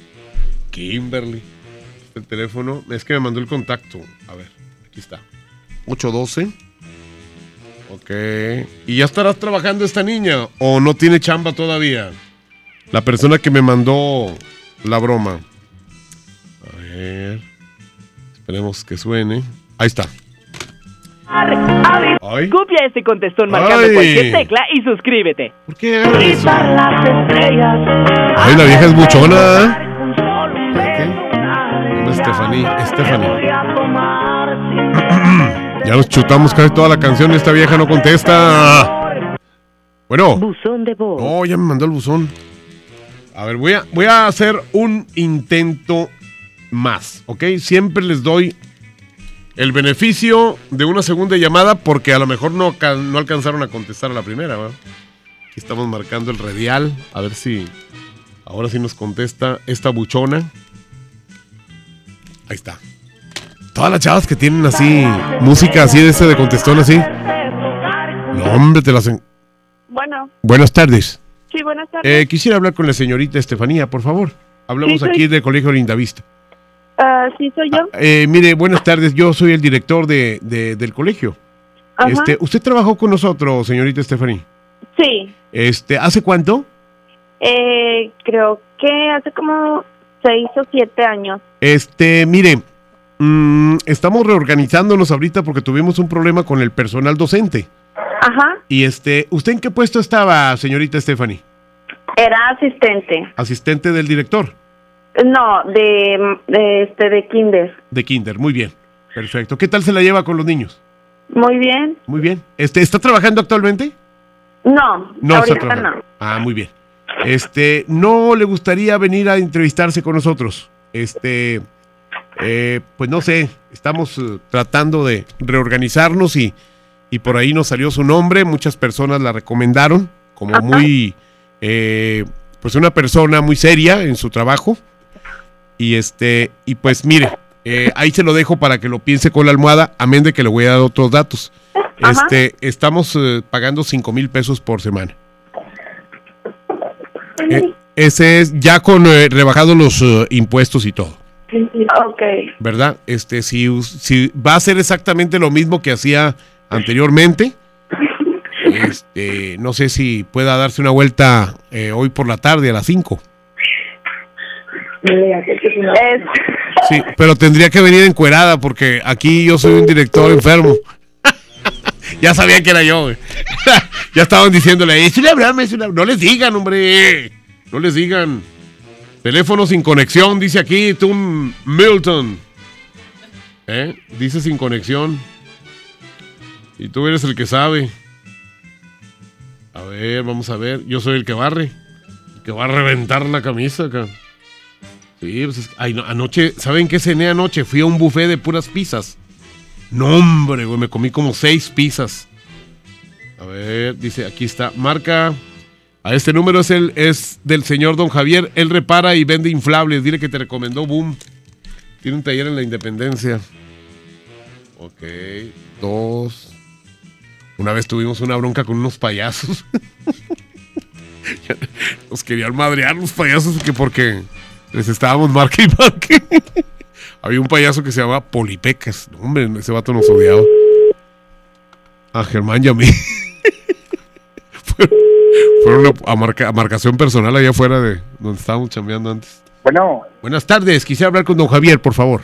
S7: Kimberly. El teléfono. Es que me mandó el contacto. A ver, aquí está. 812. Ok. ¿Y ya estarás trabajando esta niña? ¿O no tiene chamba todavía? La persona que me mandó la broma. A ver. Esperemos que suene. Ahí está. Ay.
S71: Copia este contestón marcando
S7: Ay.
S71: cualquier tecla y suscríbete.
S7: ¿Por qué hagan eso? Ay, la vieja es buchona. ¿Qué? Stephanie, Stephanie. (clears throat) ya nos chutamos casi toda la canción y esta vieja no contesta. Bueno.
S71: Buzón de voz.
S7: No, ya me mandó el buzón. A ver, voy a, voy a hacer un intento más, ¿ok? Siempre les doy el beneficio de una segunda llamada porque a lo mejor no, no alcanzaron a contestar a la primera, ¿verdad? Aquí estamos marcando el radial, a ver si ahora sí nos contesta esta buchona. Ahí está. Todas las chavas que tienen así, música así de ese de contestón así. No, hombre, te las... en-
S72: Bueno,
S7: Buenas tardes.
S72: sí, buenas tardes.
S7: Eh, quisiera hablar con la señorita Estefanía, por favor. Hablamos
S72: Sí, soy-
S7: aquí del Colegio Lindavista.
S72: Ah, sí, soy yo.
S7: Eh, mire, buenas tardes. Yo soy el director de, de- del colegio.
S72: Ajá.
S7: Este, ¿Usted trabajó con nosotros, señorita Estefanía?
S72: Sí,
S7: Este, ¿Hace cuánto?
S72: eh, creo que hace como seis o siete años.
S7: Este, mire, mm, estamos reorganizándonos ahorita porque tuvimos un problema con el personal docente.
S72: Ajá,
S7: Y este, ¿usted en qué puesto estaba, señorita Stephanie?
S72: era asistente.
S7: Asistente del director
S72: No, de, de este de kinder.
S7: de Kinder. Muy bien. Perfecto. ¿Qué tal se la lleva con los niños?
S72: Muy bien.
S7: Muy bien. Este, ¿está trabajando actualmente?
S72: No,
S7: No está trabajando.
S72: no.
S7: Ah, muy bien. Este, ¿no le gustaría venir a entrevistarse con nosotros? Este, eh, pues no sé, estamos eh, tratando de reorganizarnos y, y por ahí nos salió su nombre, muchas personas la recomendaron como muy, eh, pues una persona muy seria en su trabajo. Y este, y pues mire, eh, ahí se lo dejo para que lo piense con la almohada, amén de que le voy a dar otros datos.
S72: Ajá.
S7: Este, estamos eh, pagando 5 mil pesos por semana. Eh, ese es ya con eh, rebajado los impuestos y todo,
S72: Ok.
S7: ¿verdad? Este, si, si va a ser exactamente lo mismo que hacía anteriormente, (laughs) este, no sé si pueda darse una vuelta hoy por la tarde a las 5. Sí, pero tendría que venir encuerada porque aquí yo soy un director enfermo. (laughs) ya sabía que era yo, (laughs) ya estaban diciéndole, es una broma, es una... No les digan, hombre. No les digan. Teléfono sin conexión, dice aquí, tú, Milton. ¿Eh? Dice sin conexión. Y tú eres el que sabe. A ver, vamos a ver. Yo soy el que barre. El que va a reventar la camisa acá. Sí, pues es- ay, no, anoche, ¿saben qué cené anoche? Fui a un buffet de puras pizzas. No, hombre, güey, me comí como seis pizzas. A ver, dice, aquí está, marca. A este número es, el, es del señor Don Javier. Él repara y vende inflables. Dile que te recomendó Boom. Tiene un taller en la Independencia. Ok, dos. Una vez tuvimos una bronca con unos payasos. (laughs) Nos querían madrear los payasos que porque les estábamos marque y marque. (laughs) Había un payaso que se llamaba Polipecas. No, hombre, ese vato nos odiaba. A Germán y a mí. (laughs) Fueron- Fueron a, marca- a marcación personal allá afuera de donde estábamos chambeando antes.
S73: Bueno,
S7: Buenas tardes, quisiera hablar con don Javier, por favor.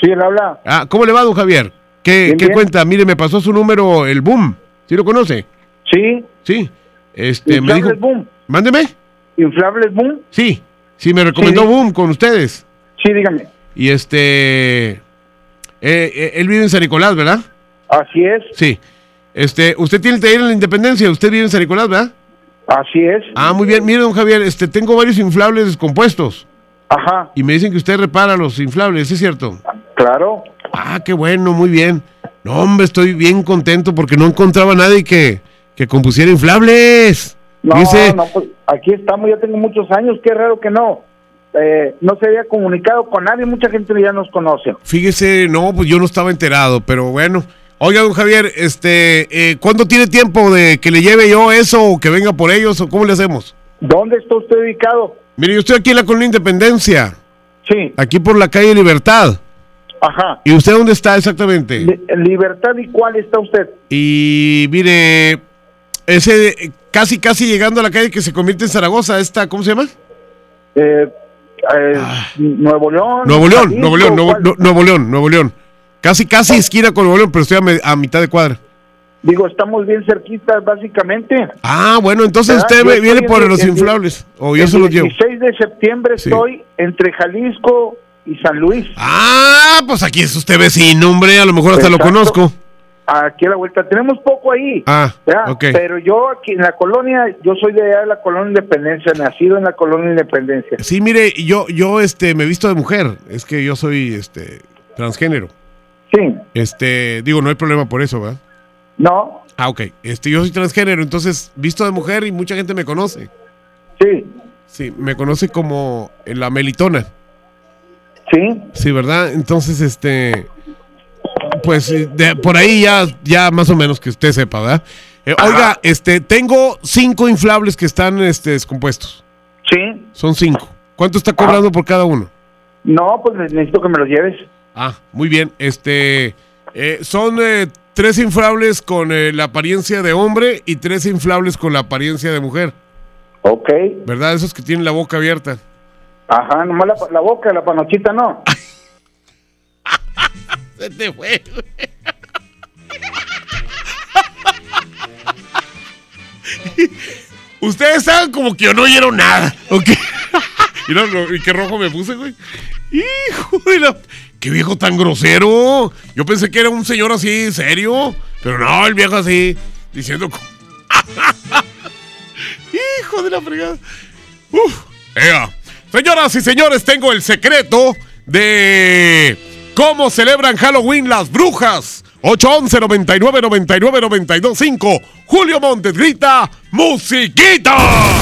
S73: sí, él habla.
S7: Ah, ¿cómo le va, don Javier? ¿Qué,
S73: Bien,
S7: qué
S73: bien.
S7: cuenta? Mire, me pasó su número, el Boom. ¿Sí lo conoce?
S73: Sí.
S7: Sí. Este, me dijo...
S73: Inflables Boom.
S7: Mándeme.
S73: ¿Inflables Boom?
S7: Sí. Sí, me recomendó
S73: Sí.
S7: Boom con ustedes.
S73: Sí, dígame.
S7: Y este... eh, eh, él vive en San Nicolás, ¿verdad?
S73: Así es.
S7: Sí. Este, usted tiene el taller en la Independencia, usted vive en San Nicolás, ¿verdad?
S73: Así es.
S7: Ah, muy bien. Mire, don Javier, este, tengo varios inflables descompuestos.
S73: Ajá.
S7: Y me dicen que usted repara los inflables, ¿sí es cierto?
S73: Claro.
S7: Ah, qué bueno, muy bien. No, hombre, estoy bien contento porque no encontraba a nadie que, que compusiera inflables.
S73: No,
S7: Dice,
S73: no, pues, Aquí estamos, ya tengo muchos años, qué raro que no. Eh, no se había comunicado con nadie, mucha gente ya nos conoce.
S7: Fíjese, no, pues yo no estaba enterado, pero bueno. Oiga, don Javier, este, eh, ¿cuándo tiene tiempo de que le lleve yo eso o que venga por ellos o cómo le hacemos?
S73: ¿Dónde está usted ubicado?
S7: Mire, yo estoy aquí en la Colonia Independencia.
S73: Sí.
S7: Aquí por la calle Libertad.
S73: Ajá.
S7: ¿Y usted dónde está exactamente?
S73: Li- Libertad y cuál está usted?
S7: Y mire, ese casi casi llegando a la calle que se convierte en Zaragoza, esta, ¿cómo se llama?
S73: Eh, eh, Nuevo León.
S7: Ah. Nuevo León,
S73: Jalisco,
S7: Nuevo León, Nuevo,
S73: ¿cuál?
S7: Nu- Nuevo León, Nuevo León. Casi casi esquina con Nuevo León, pero estoy a, mitad de cuadra.
S73: Digo, estamos bien cerquitas, básicamente.
S7: Ah, bueno, entonces
S73: ¿Verdad?
S7: usted
S73: Yo
S7: viene
S73: en
S7: por
S73: el-
S7: los
S73: en-
S7: inflables. O yo
S73: el
S7: se los llevo.
S73: 16 de septiembre
S7: Sí.
S73: estoy entre Jalisco y San Luis.
S7: Ah, pues aquí es usted vecino, hombre. A lo mejor hasta lo conozco.
S73: Aquí a la vuelta. Tenemos poco ahí.
S7: Ah,
S73: ¿verdad?
S7: ok.
S73: Pero yo aquí en la colonia, yo soy de allá de la colonia Independencia, nacido en la colonia Independencia.
S7: Sí, mire, yo, yo este, me he visto de mujer. Es que yo soy este, transgénero.
S73: Sí.
S7: Este, digo, no hay problema por eso, ¿verdad?
S73: No.
S7: Ah, ok. Este, yo soy transgénero, entonces visto de mujer y mucha gente me conoce.
S73: Sí.
S7: Sí, me conoce como la melitona.
S73: Sí.
S7: Sí, ¿verdad? Entonces, este, pues eh, de- por ahí ya, ya más o menos que usted sepa, ¿verdad? Eh, oiga, este, tengo cinco inflables que están este, descompuestos.
S73: Sí.
S7: Son cinco. ¿Cuánto está cobrando por cada uno?
S73: No, pues necesito que me los lleves.
S7: Ah, muy bien. Este, eh, son eh, tres inflables con la apariencia de hombre y tres inflables con la apariencia de mujer.
S73: Ok.
S7: ¿Verdad? Esos que tienen la boca abierta.
S73: Ajá, nomás la, la boca, la panochita no. (laughs)
S7: Te fue. (laughs) Ustedes saben como que yo no oyeron nada, ¿ok? (laughs) Lo- y qué rojo me puse, güey. Hijo de la... Qué viejo tan grosero. Yo pensé que era un señor así, serio. Pero no, el viejo así, diciendo... (laughs) Hijo de la fregada. Uf. Ea. Señoras y señores, tengo el secreto de cómo celebran Halloween las brujas. 811 99 99 92 5. Julio Montes grita ¡Musiquita!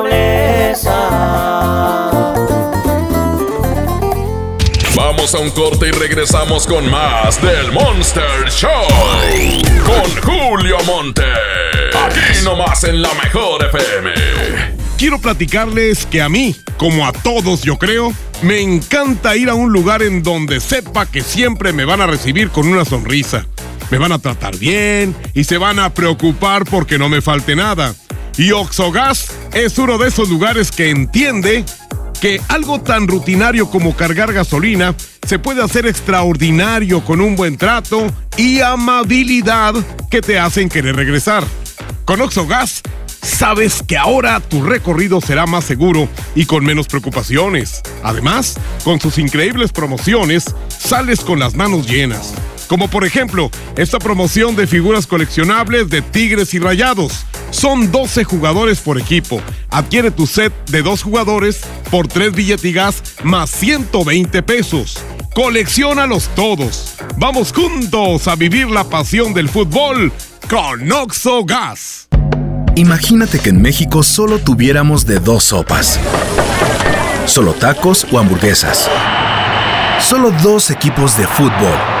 S3: Vamos a un corte y regresamos con más del Monster Show. Con Julio Monte. Aquí nomás en la mejor FM.
S7: Quiero platicarles que a mí, como a todos yo creo, me encanta ir a un lugar en donde sepa que siempre me van a recibir con una sonrisa. Me van a tratar bien y se van a preocupar porque no me falte nada. Y Oxogas es uno de esos lugares que entiende que algo tan rutinario como cargar gasolina se puede hacer extraordinario con un buen trato y amabilidad que te hacen querer regresar. Con Oxogas sabes que ahora tu recorrido será más seguro y con menos preocupaciones. Además, con sus increíbles promociones, sales con las manos llenas. Como por ejemplo, esta promoción de figuras coleccionables de Tigres y Rayados. Son 12 jugadores por equipo. Adquiere tu set de dos jugadores por 3 billetigas más 120 pesos. Colecciónalos todos. Vamos juntos a vivir la pasión del fútbol con Oxo Gas.
S55: Imagínate que en México solo tuviéramos de dos sopas. Solo tacos o hamburguesas. Solo dos equipos de fútbol.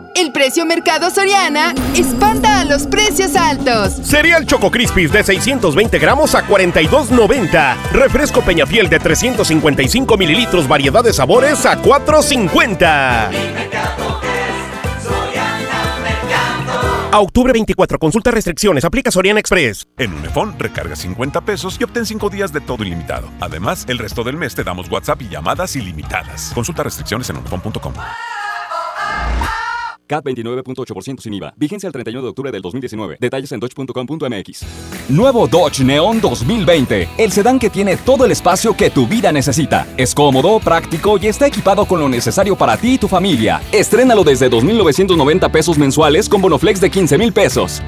S74: El precio Mercado Soriana espanta a los precios altos.
S75: Cereal Choco Crispies de 620 gramos a 42.90. Refresco Peñafiel de 355 mililitros, variedad de sabores a 4.50. A octubre 24, consulta restricciones, aplica Soriana Express.
S76: En Unifón, recarga 50 pesos y obtén 5 días de todo ilimitado. Además, el resto del mes te damos WhatsApp y llamadas ilimitadas. Consulta restricciones en unifón.com.
S77: CAT 29.8% sin IVA. Vigencia el 31 de octubre del 2019. Detalles en dodge.com.mx.
S78: Nuevo Dodge Neon 2020. El sedán que tiene todo el espacio que tu vida necesita. Es cómodo, práctico y está equipado con lo necesario para ti y tu familia. Estrénalo desde 2.990 pesos mensuales con Bonoflex de 15 mil pesos.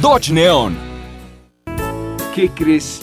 S78: Dodge Neon.
S59: ¿Qué crees?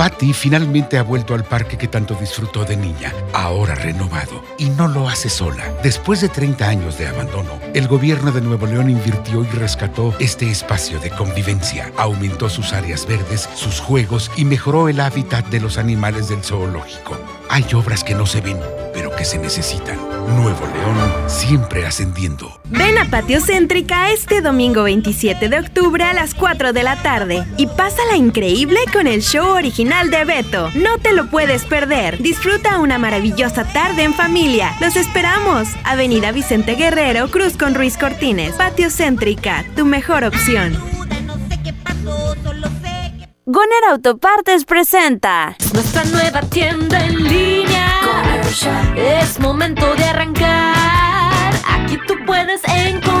S52: Patty finalmente ha vuelto al parque que tanto disfrutó de niña, ahora renovado, y no lo hace sola. Después de 30 años de abandono, el gobierno de Nuevo León invirtió y rescató este espacio de convivencia, aumentó sus áreas verdes, sus juegos y mejoró el hábitat de los animales del zoológico. Hay obras que no se ven, pero que se necesitan. Nuevo León siempre ascendiendo.
S79: Ven a Patio Céntrica este domingo 27 de octubre a las 4 de la tarde y pásala increíble con el show original de Beto. No te lo puedes perder. Disfruta una maravillosa tarde en familia. Los esperamos. Avenida Vicente Guerrero, Cruz con Ruiz Cortines. Patio Céntrica, tu mejor opción.
S80: Goner Autopartes presenta
S34: nuestra nueva tienda en línea. Es momento de arrancar. Aquí tú puedes encontrar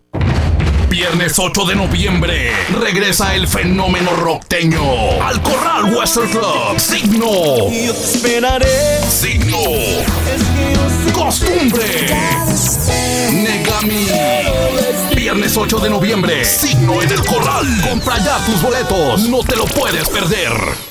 S3: Viernes 8 de noviembre regresa el fenómeno rockteño al Corral Western Club. Signo.
S81: Yo te esperaré.
S3: Signo. Costumbre. Negami. Viernes 8 de noviembre. Signo en el Corral. Compra ya tus boletos. No te lo puedes perder.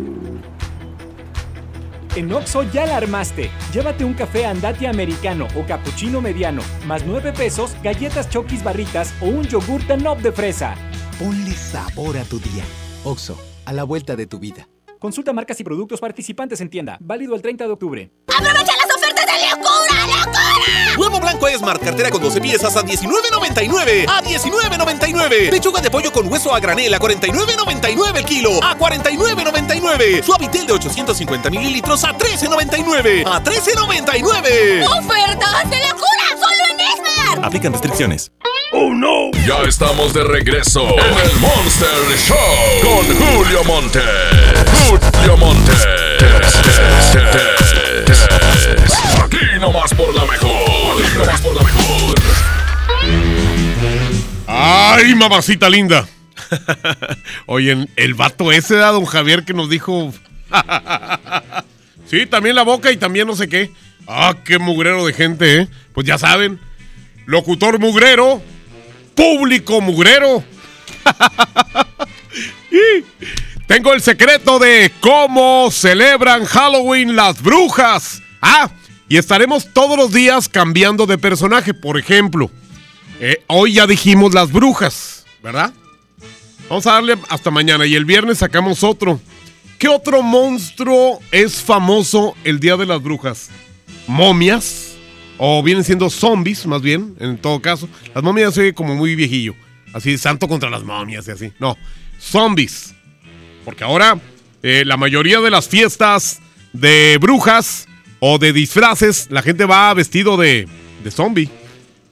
S15: En Oxo ya la armaste. Llévate un café andati americano o cappuccino mediano, más 9 pesos, galletas chokis barritas o un yogur Danop de fresa.
S55: Ponle sabor a tu día. Oxo, a la vuelta de tu vida.
S15: Consulta marcas y productos participantes en tienda. Válido el 30 de octubre.
S32: ¡Aprovecha las de locura, locura!
S26: Nuevo Blanco Esmart, cartera con 12 piezas a $19.99. A $19.99. Pechuga de pollo con hueso a granel a $49.99 el kilo. A $49.99. Suavitel de 850 mililitros a $13.99. A $13.99.
S32: ¡Ofertas de locura! ¡Solo en Esmart!
S26: Aplican restricciones.
S3: ¡Oh, no! Ya estamos de regreso en el Monster Show con Julio Monte. Julio Monte. Aquí nomás por la mejor. Nomás por la mejor.
S7: ¡Ay, mamacita linda! (laughs) Oye, el vato ese da don Javier que nos dijo. (laughs) sí, también la boca y también no sé qué. Ah, qué mugrero de gente, ¿eh? Pues ya saben. Locutor mugrero. Público mugrero. (laughs) y tengo el secreto de cómo celebran Halloween las brujas. Ah, y estaremos todos los días cambiando de personaje. Por ejemplo, eh, hoy ya dijimos las brujas, ¿verdad? Vamos a darle hasta mañana y el viernes sacamos otro. ¿Qué otro monstruo es famoso el Día de las Brujas? ¿Momias? O vienen siendo zombies, más bien, en todo caso. Las momias se oye como muy viejillo. Así, santo contra las momias y así. No, zombies. Porque ahora eh, la mayoría de las fiestas de brujas o de disfraces, la gente va vestido de, de zombie.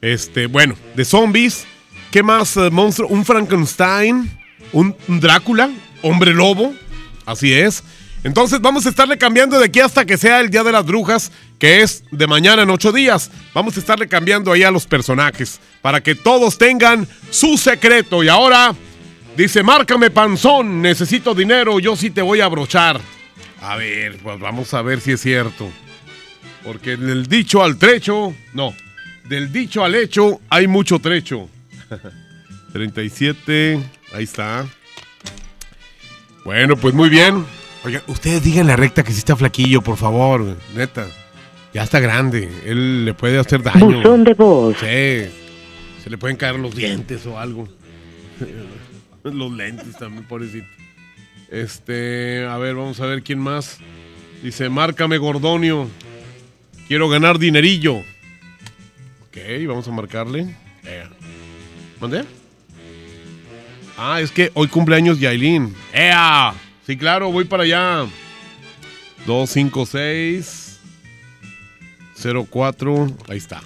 S7: Este, bueno, de zombies. ¿Qué más eh, monstruo? Un Frankenstein. Un, un Drácula. Hombre lobo. Así es. Entonces vamos a estarle cambiando de aquí hasta que sea el Día de las Brujas, que es de mañana en ocho días. Vamos a estarle cambiando ahí a los personajes para que todos tengan su secreto. Y ahora dice, márcame panzón, necesito dinero, yo sí te voy a abrochar. A ver, pues vamos a ver si es cierto. Porque del dicho al trecho, no, del dicho al hecho hay mucho trecho. (laughs) 37, ahí está. Bueno, pues muy bien. Oiga, ustedes digan la recta que sí está flaquillo, por favor, neta. Ya está grande, él le puede hacer daño.
S82: Buzón de voz.
S7: Sí, se le pueden caer los dientes o algo. (laughs) los lentes también, pobrecito. Este, a ver, vamos a ver quién más. Dice, márcame Gordonio. Quiero ganar dinerillo. Ok, vamos a marcarle. Eh. ¿Mandé? Ah, es que hoy cumpleaños Yailin. ¡Ea! Sí, claro, voy para allá. 256 04. Ahí está.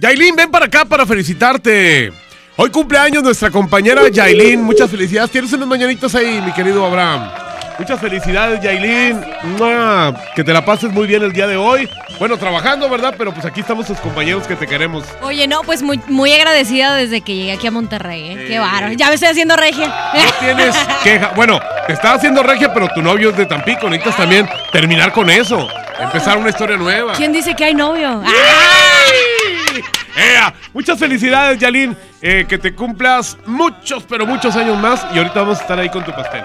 S7: Yailin, ven para acá para felicitarte. Hoy cumpleaños nuestra compañera Yailin. Muchas felicidades. Tienes unas mañanitas ahí, mi querido Abraham. Muchas felicidades, Yailin. Mua, Que te la pases muy bien el día de hoy. Bueno, trabajando, ¿verdad? Pero pues aquí estamos tus compañeros que te queremos.
S34: Oye, no, pues muy, muy agradecida desde que llegué aquí a Monterrey, ¿eh? Qué bárbaro. Ya me estoy haciendo regia.
S7: No tienes queja. Bueno, te estaba haciendo regia, pero tu novio es de Tampico. Necesitas también terminar con eso. Empezar una historia nueva.
S34: ¿Quién dice que hay novio?
S7: ¡Ea! Muchas felicidades, Yalin. Eh, que te cumplas muchos, pero muchos años más. Y ahorita vamos a estar ahí con tu pastel.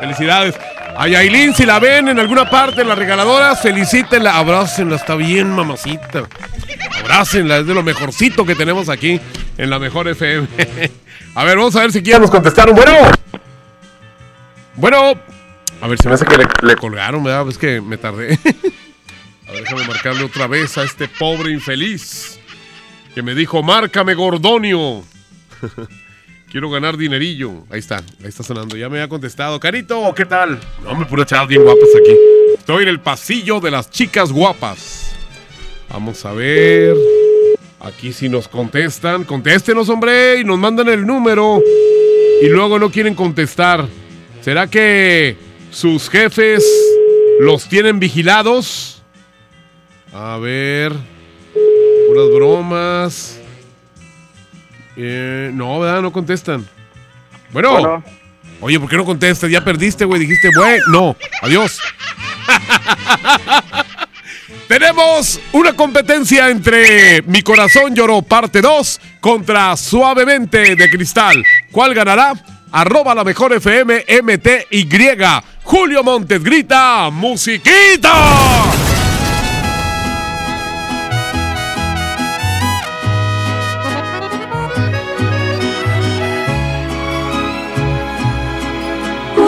S7: Felicidades. A Yailin, si la ven en alguna parte en la regaladora, felicítenla, abrácenla, está bien, mamacita. Abrácenla, es de lo mejorcito que tenemos aquí en la mejor FM. (laughs) a ver, vamos a ver si quieren nos contestaron. Bueno. Bueno. A ver, se me hace que le, le colgaron, ¿verdad? Es que me tardé. (laughs) a ver, déjame marcarle otra vez a este pobre infeliz que me dijo, márcame Gordonio. (laughs) Quiero ganar dinerillo. Ahí está, ahí está sonando. Ya me ha contestado. Carito, ¿qué tal? No, me pura chavas bien guapas aquí. Estoy en el pasillo de las chicas guapas. Vamos a ver. Aquí si nos contestan. Contéstenos, hombre, y nos mandan el número. Y luego no quieren contestar. ¿Será que sus jefes los tienen vigilados? A ver. Puras bromas. Eh, no, ¿verdad? No contestan. Bueno.
S73: Bueno.
S7: Oye, ¿por qué no contestas? Ya perdiste, güey. Dijiste, güey. No. Adiós. (laughs) Tenemos una competencia entre Mi Corazón Lloró parte 2 contra Suavemente de Cristal. ¿Cuál ganará? Arroba la mejor FM MTY. Julio Montes grita, musiquita.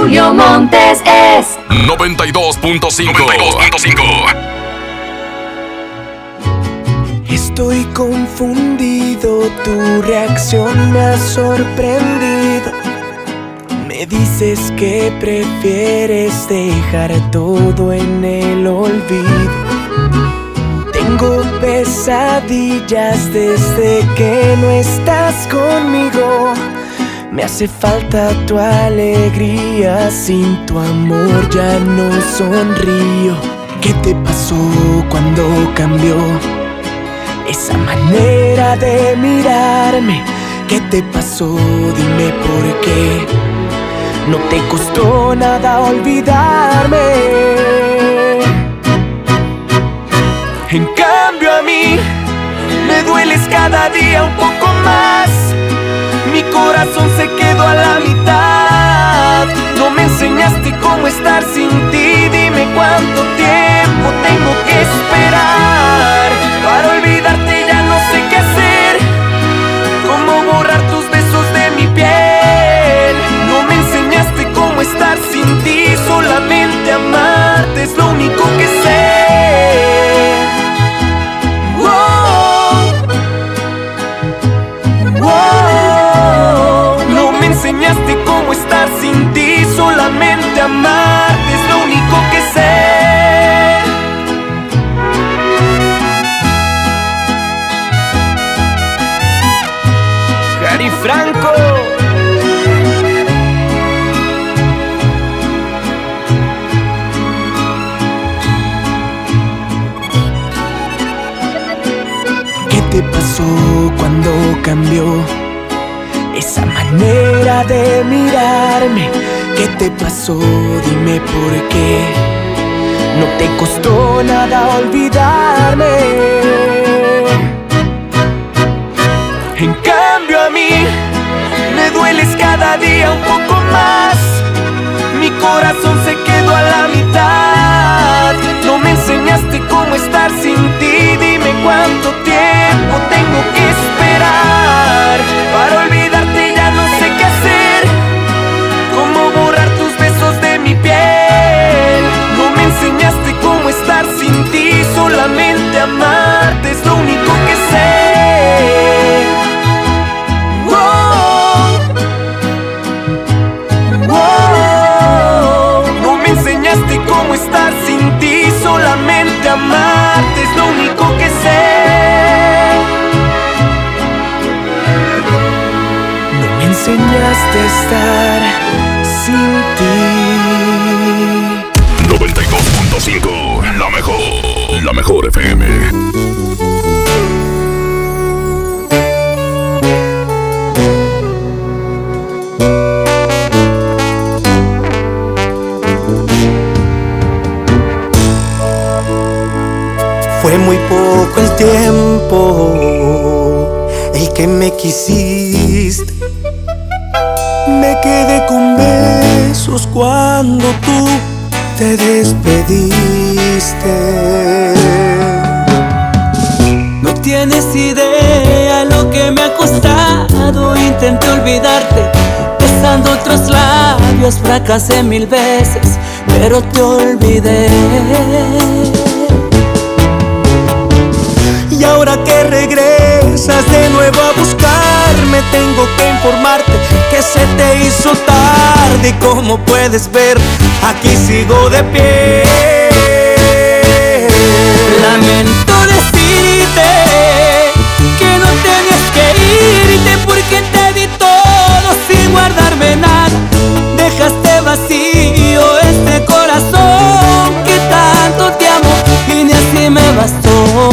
S83: Julio Montes es
S3: 92.5. 92.5.
S84: Estoy confundido, tu reacción me ha sorprendido. Me dices que prefieres dejar todo en el olvido. Tengo pesadillas desde que no estás conmigo. Me hace falta tu alegría, sin tu amor ya no sonrío. ¿Qué te pasó cuando cambió esa manera de mirarme? ¿Qué te pasó? Dime por qué. No te costó nada olvidarme. En cambio a mí me dueles cada día un poco más. Corazón se quedó a la mitad. No me enseñaste cómo estar sin ti. Dime cuánto tiempo tengo que esperar. Para olvidarte ya no sé qué
S85: idea lo que me ha costado. Intenté olvidarte, besando otros labios, fracasé mil veces, pero te olvidé.
S71: Y ahora que regresas de nuevo a buscarme, tengo que informarte que se te hizo tarde. Y como puedes ver, aquí sigo de pie.
S85: Lamento guardarme nada. Dejaste vacío este corazón que tanto te amo y ni así me bastó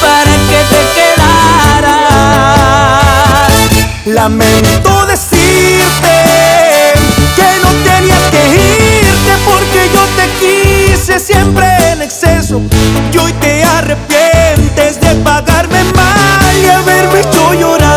S85: para que te quedaras.
S71: Lamento decirte que no tenías que irte porque yo te quise siempre en exceso. Y hoy te arrepientes de pagarme mal y haberme hecho llorar.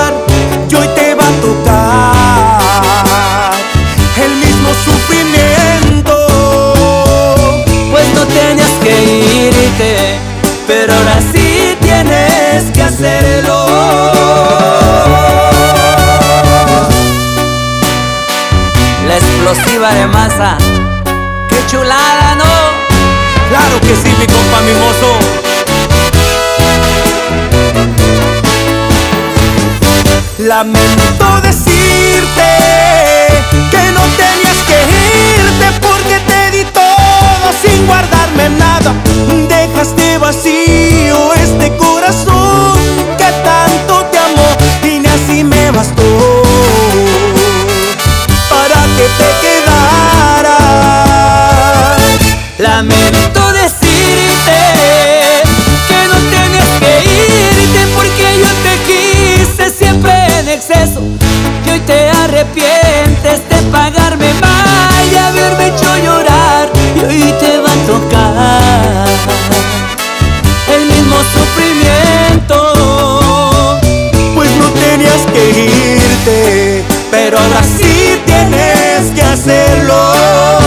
S85: Explosiva de masa, qué chulada, ¿no?
S71: Claro que sí, mi compa mimoso. Lamento decirte que no tenías que irte porque te di todo sin guardarme nada. Dejaste vacío este corazón que tanto te amó y ni así me bastó
S85: Lamento decirte que no tenías que irte porque yo te quise siempre en exceso. Y hoy te arrepientes de pagarme mal y haberme hecho llorar. Y hoy te va a tocar el mismo sufrimiento.
S71: Pues no tenías que irte, pero ahora sí tienes que hacerlo.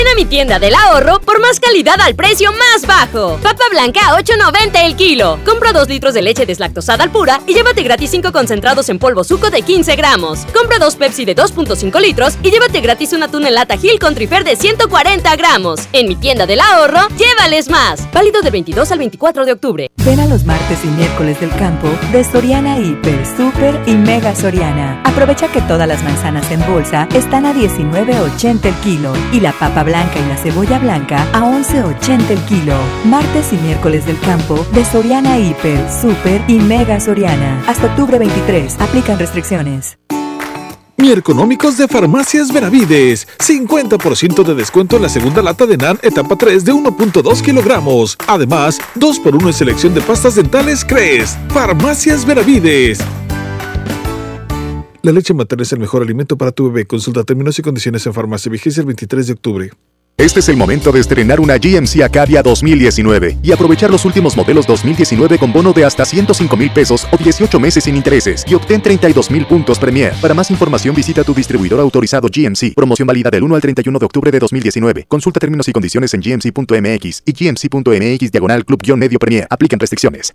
S20: Ven a mi tienda del ahorro por más calidad al precio más bajo. Papa blanca a 8.90 el kilo. Compra 2 litros de leche deslactosada al pura y llévate gratis 5 concentrados en polvo suco de 15 gramos. Compra 2 Pepsi de 2.5 litros y llévate gratis una tuna en lata Gil con trifer de 140 gramos. En mi tienda del ahorro, llévales más. Válido del 22 al 24 de octubre.
S86: Ven a los martes y miércoles del campo de Soriana Hiper, Super y Mega Soriana. Aprovecha que todas las manzanas en bolsa están a 19.80 el kilo y la papa blanca y la cebolla blanca a 11.80 el kilo. Martes y miércoles del campo de Soriana Hiper, Super y Mega Soriana. Hasta octubre 23. Aplican restricciones.
S21: Económicos de Farmacias Benavides. 50% de descuento en la segunda lata de NAN etapa 3 de 1.2 kilogramos. Además, 2x1 en selección de pastas dentales Cres. Farmacias Benavides. La leche materna es el mejor alimento para tu bebé. Consulta términos y condiciones en farmacia. Vigencia el 23 de octubre.
S58: Este es el momento de estrenar una GMC Acadia 2019 y aprovechar los últimos modelos 2019 con bono de hasta 105 mil pesos o 18 meses sin intereses y obtén 32 mil puntos Premier. Para más información visita tu distribuidor autorizado GMC. Promoción válida del 1 al 31 de octubre de 2019. Consulta términos y condiciones en gmc.mx y gmc.mx diagonal club-medio Premier. Apliquen restricciones.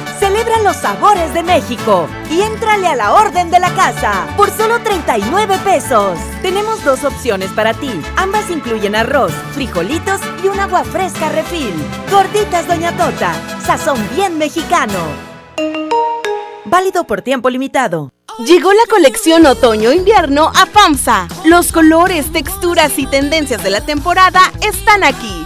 S34: celebra los sabores de México y éntrale a la orden de la casa por solo 39 pesos. Tenemos dos opciones para ti. Ambas incluyen arroz, frijolitos y un agua fresca refil. Gorditas Doña Tota, sazón bien mexicano.
S87: válido por tiempo limitado.
S88: Llegó la colección otoño-invierno a FAMSA. Los colores, texturas y tendencias de la temporada están aquí.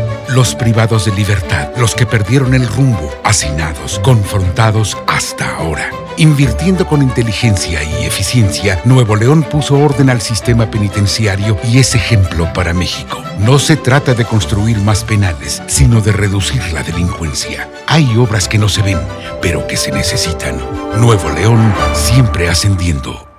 S52: Los privados de libertad, los que perdieron el rumbo, hacinados, confrontados hasta ahora. Invirtiendo con inteligencia y eficiencia, Nuevo León puso orden al sistema penitenciario y es ejemplo para México. No se trata de construir más penales, sino de reducir la delincuencia. Hay obras que no se ven, pero que se necesitan. Nuevo León siempre ascendiendo.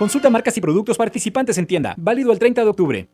S15: Consulta marcas y productos participantes en tienda. Válido el 30 de octubre.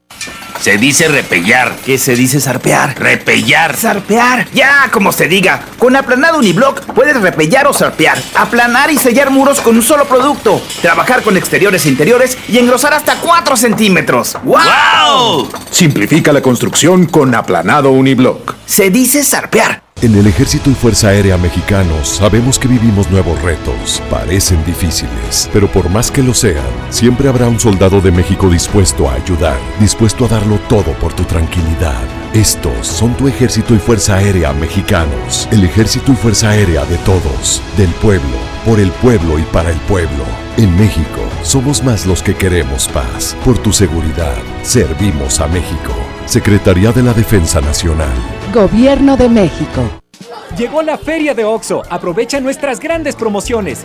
S89: Se dice repellar.
S90: ¿Qué se dice zarpear?
S89: Repellar.
S90: Zarpear. Ya, como se diga. Con aplanado uniblock puedes repellar o zarpear. Aplanar y sellar muros con un solo producto. Trabajar con exteriores e interiores y engrosar hasta 4 centímetros. ¡Wow!
S91: Simplifica la construcción con aplanado uniblock.
S90: Se dice zarpear.
S92: En el Ejército y Fuerza Aérea Mexicanos sabemos que vivimos nuevos retos. Parecen difíciles, pero por más que lo sean, siempre habrá un soldado de México dispuesto a ayudar, dispuesto a darlo todo por tu tranquilidad. Estos son tu Ejército y Fuerza Aérea Mexicanos. El Ejército y Fuerza Aérea de todos, del pueblo, por el pueblo y para el pueblo. En México somos más los que queremos paz. Por tu seguridad, servimos a México. Secretaría de la Defensa Nacional.
S34: Gobierno de México.
S15: Llegó la feria de OXO. Aprovecha nuestras grandes promociones.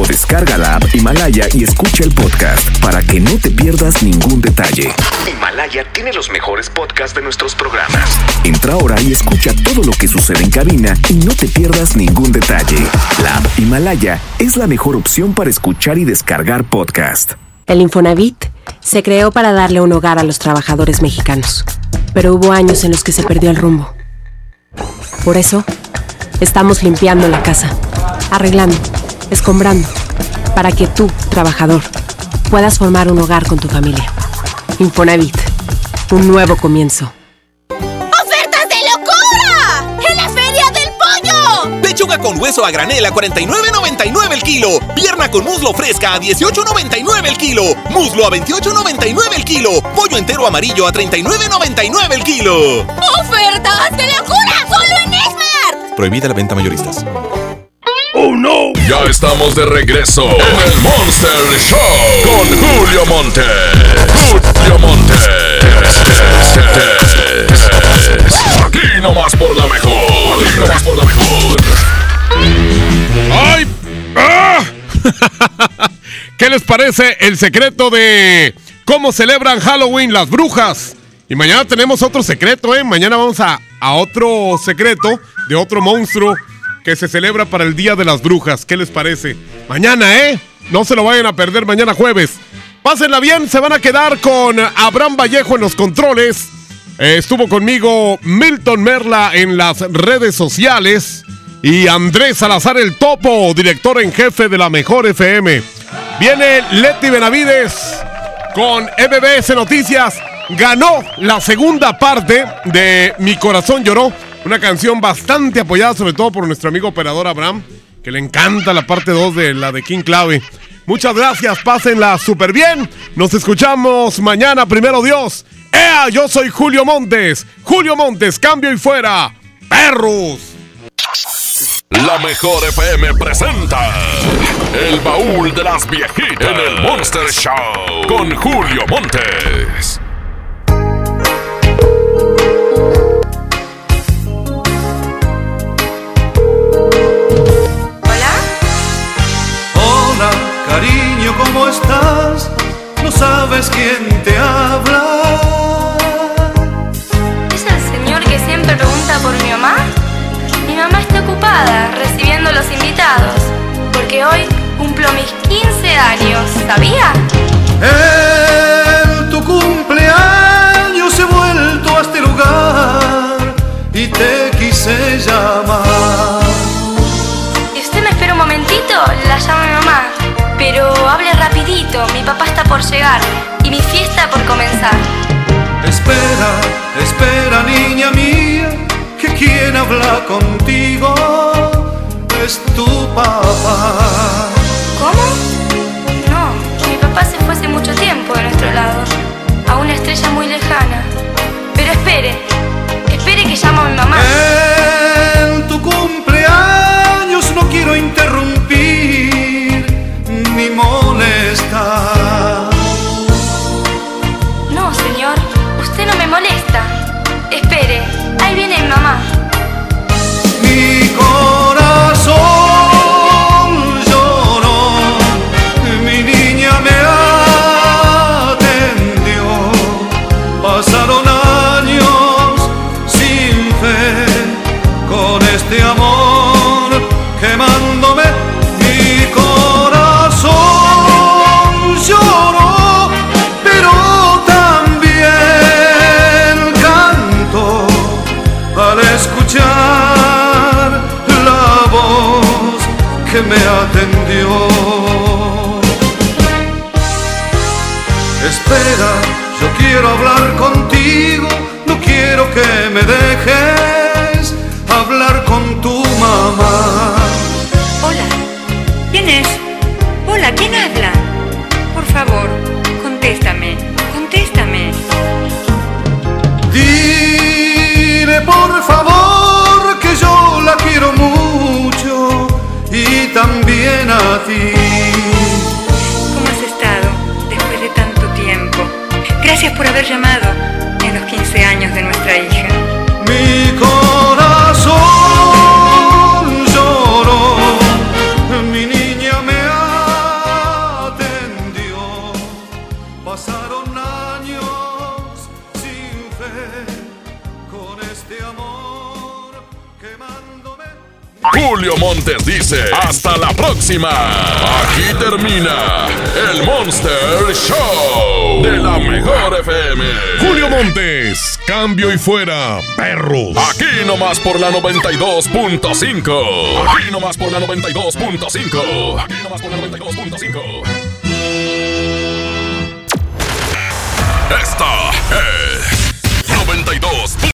S55: o descarga la app Himalaya y escucha el podcast para que no te pierdas ningún detalle. Himalaya tiene los mejores podcasts de nuestros programas. Entra ahora y escucha todo lo que sucede en cabina y no te pierdas ningún detalle. La app Himalaya es la mejor opción para escuchar y descargar podcast.
S93: El Infonavit se creó para darle un hogar a los trabajadores mexicanos, pero hubo años en los que se perdió el rumbo. Por eso, estamos limpiando la casa, arreglando, escombrando, para que tú, trabajador, puedas formar un hogar con tu familia. Infonavit, un nuevo comienzo.
S32: ¡Ofertas de locura! ¡En la Feria del Pollo!
S26: Pechuga con hueso a granel a 49.99 el kilo. Pierna con muslo fresca a 18.99 el kilo. Muslo a 28.99 el kilo. Pollo entero amarillo a 39.99 el kilo.
S32: ¡Ofertas de locura! ¡Solo en Esmar!
S92: Prohibida la venta mayoristas.
S55: ¡Oh no! Ya estamos de regreso en el Monster Show con Julio Monte. Julio Monte. Aquí nomás por la mejor. Aquí nomás por la mejor.
S7: ¡Ay! ¡Ah! (laughs) ¿Qué les parece el secreto de cómo celebran Halloween las brujas? Y mañana tenemos otro secreto, ¿eh? Mañana vamos a, a otro secreto de otro monstruo que se celebra para el Día de las Brujas. ¿Qué les parece? Mañana, ¿eh? No se lo vayan a perder mañana jueves. Pásenla bien, se van a quedar con Abraham Vallejo en los controles. Eh, estuvo conmigo Milton Merla en las redes sociales. Y Andrés Salazar el Topo, director en jefe de la Mejor FM. Viene Leti Benavides con MBS Noticias. Ganó la segunda parte de Mi Corazón Lloró. Una canción bastante apoyada, sobre todo por nuestro amigo operador Abraham, que le encanta la parte 2 de la de King Clave. Muchas gracias, pásenla súper bien. Nos escuchamos mañana, primero Dios. ¡Ea! Yo soy Julio Montes. Julio Montes, cambio y fuera. ¡Perros!
S3: La mejor FM presenta El baúl de las viejitas en el Monster Show con Julio Montes.
S94: ¿Sabía?
S40: En tu cumpleaños he vuelto a este lugar y te quise llamar.
S94: Usted me espera un momentito, la llama mi mamá. Pero hable rapidito, mi papá está por llegar y mi fiesta por comenzar.
S40: Espera, espera, niña mía, que quien habla contigo es tu papá.
S94: ¿Cómo? Fue hace mucho tiempo de nuestro lado, a una estrella muy lejana. Pero espere, espere que llamo a mi mamá.
S40: En tu cumpleaños no quiero interrumpir ni molestar.
S94: Me
S40: atendió.
S95: Gracias por haber llamado en los 15 años de nuestra hija.
S3: Julio Montes dice, hasta la próxima. Aquí termina el Monster Show de la mejor FM.
S7: Julio Montes, cambio y fuera, perros.
S3: Aquí nomás por la 92.5. Aquí nomás por la 92.5.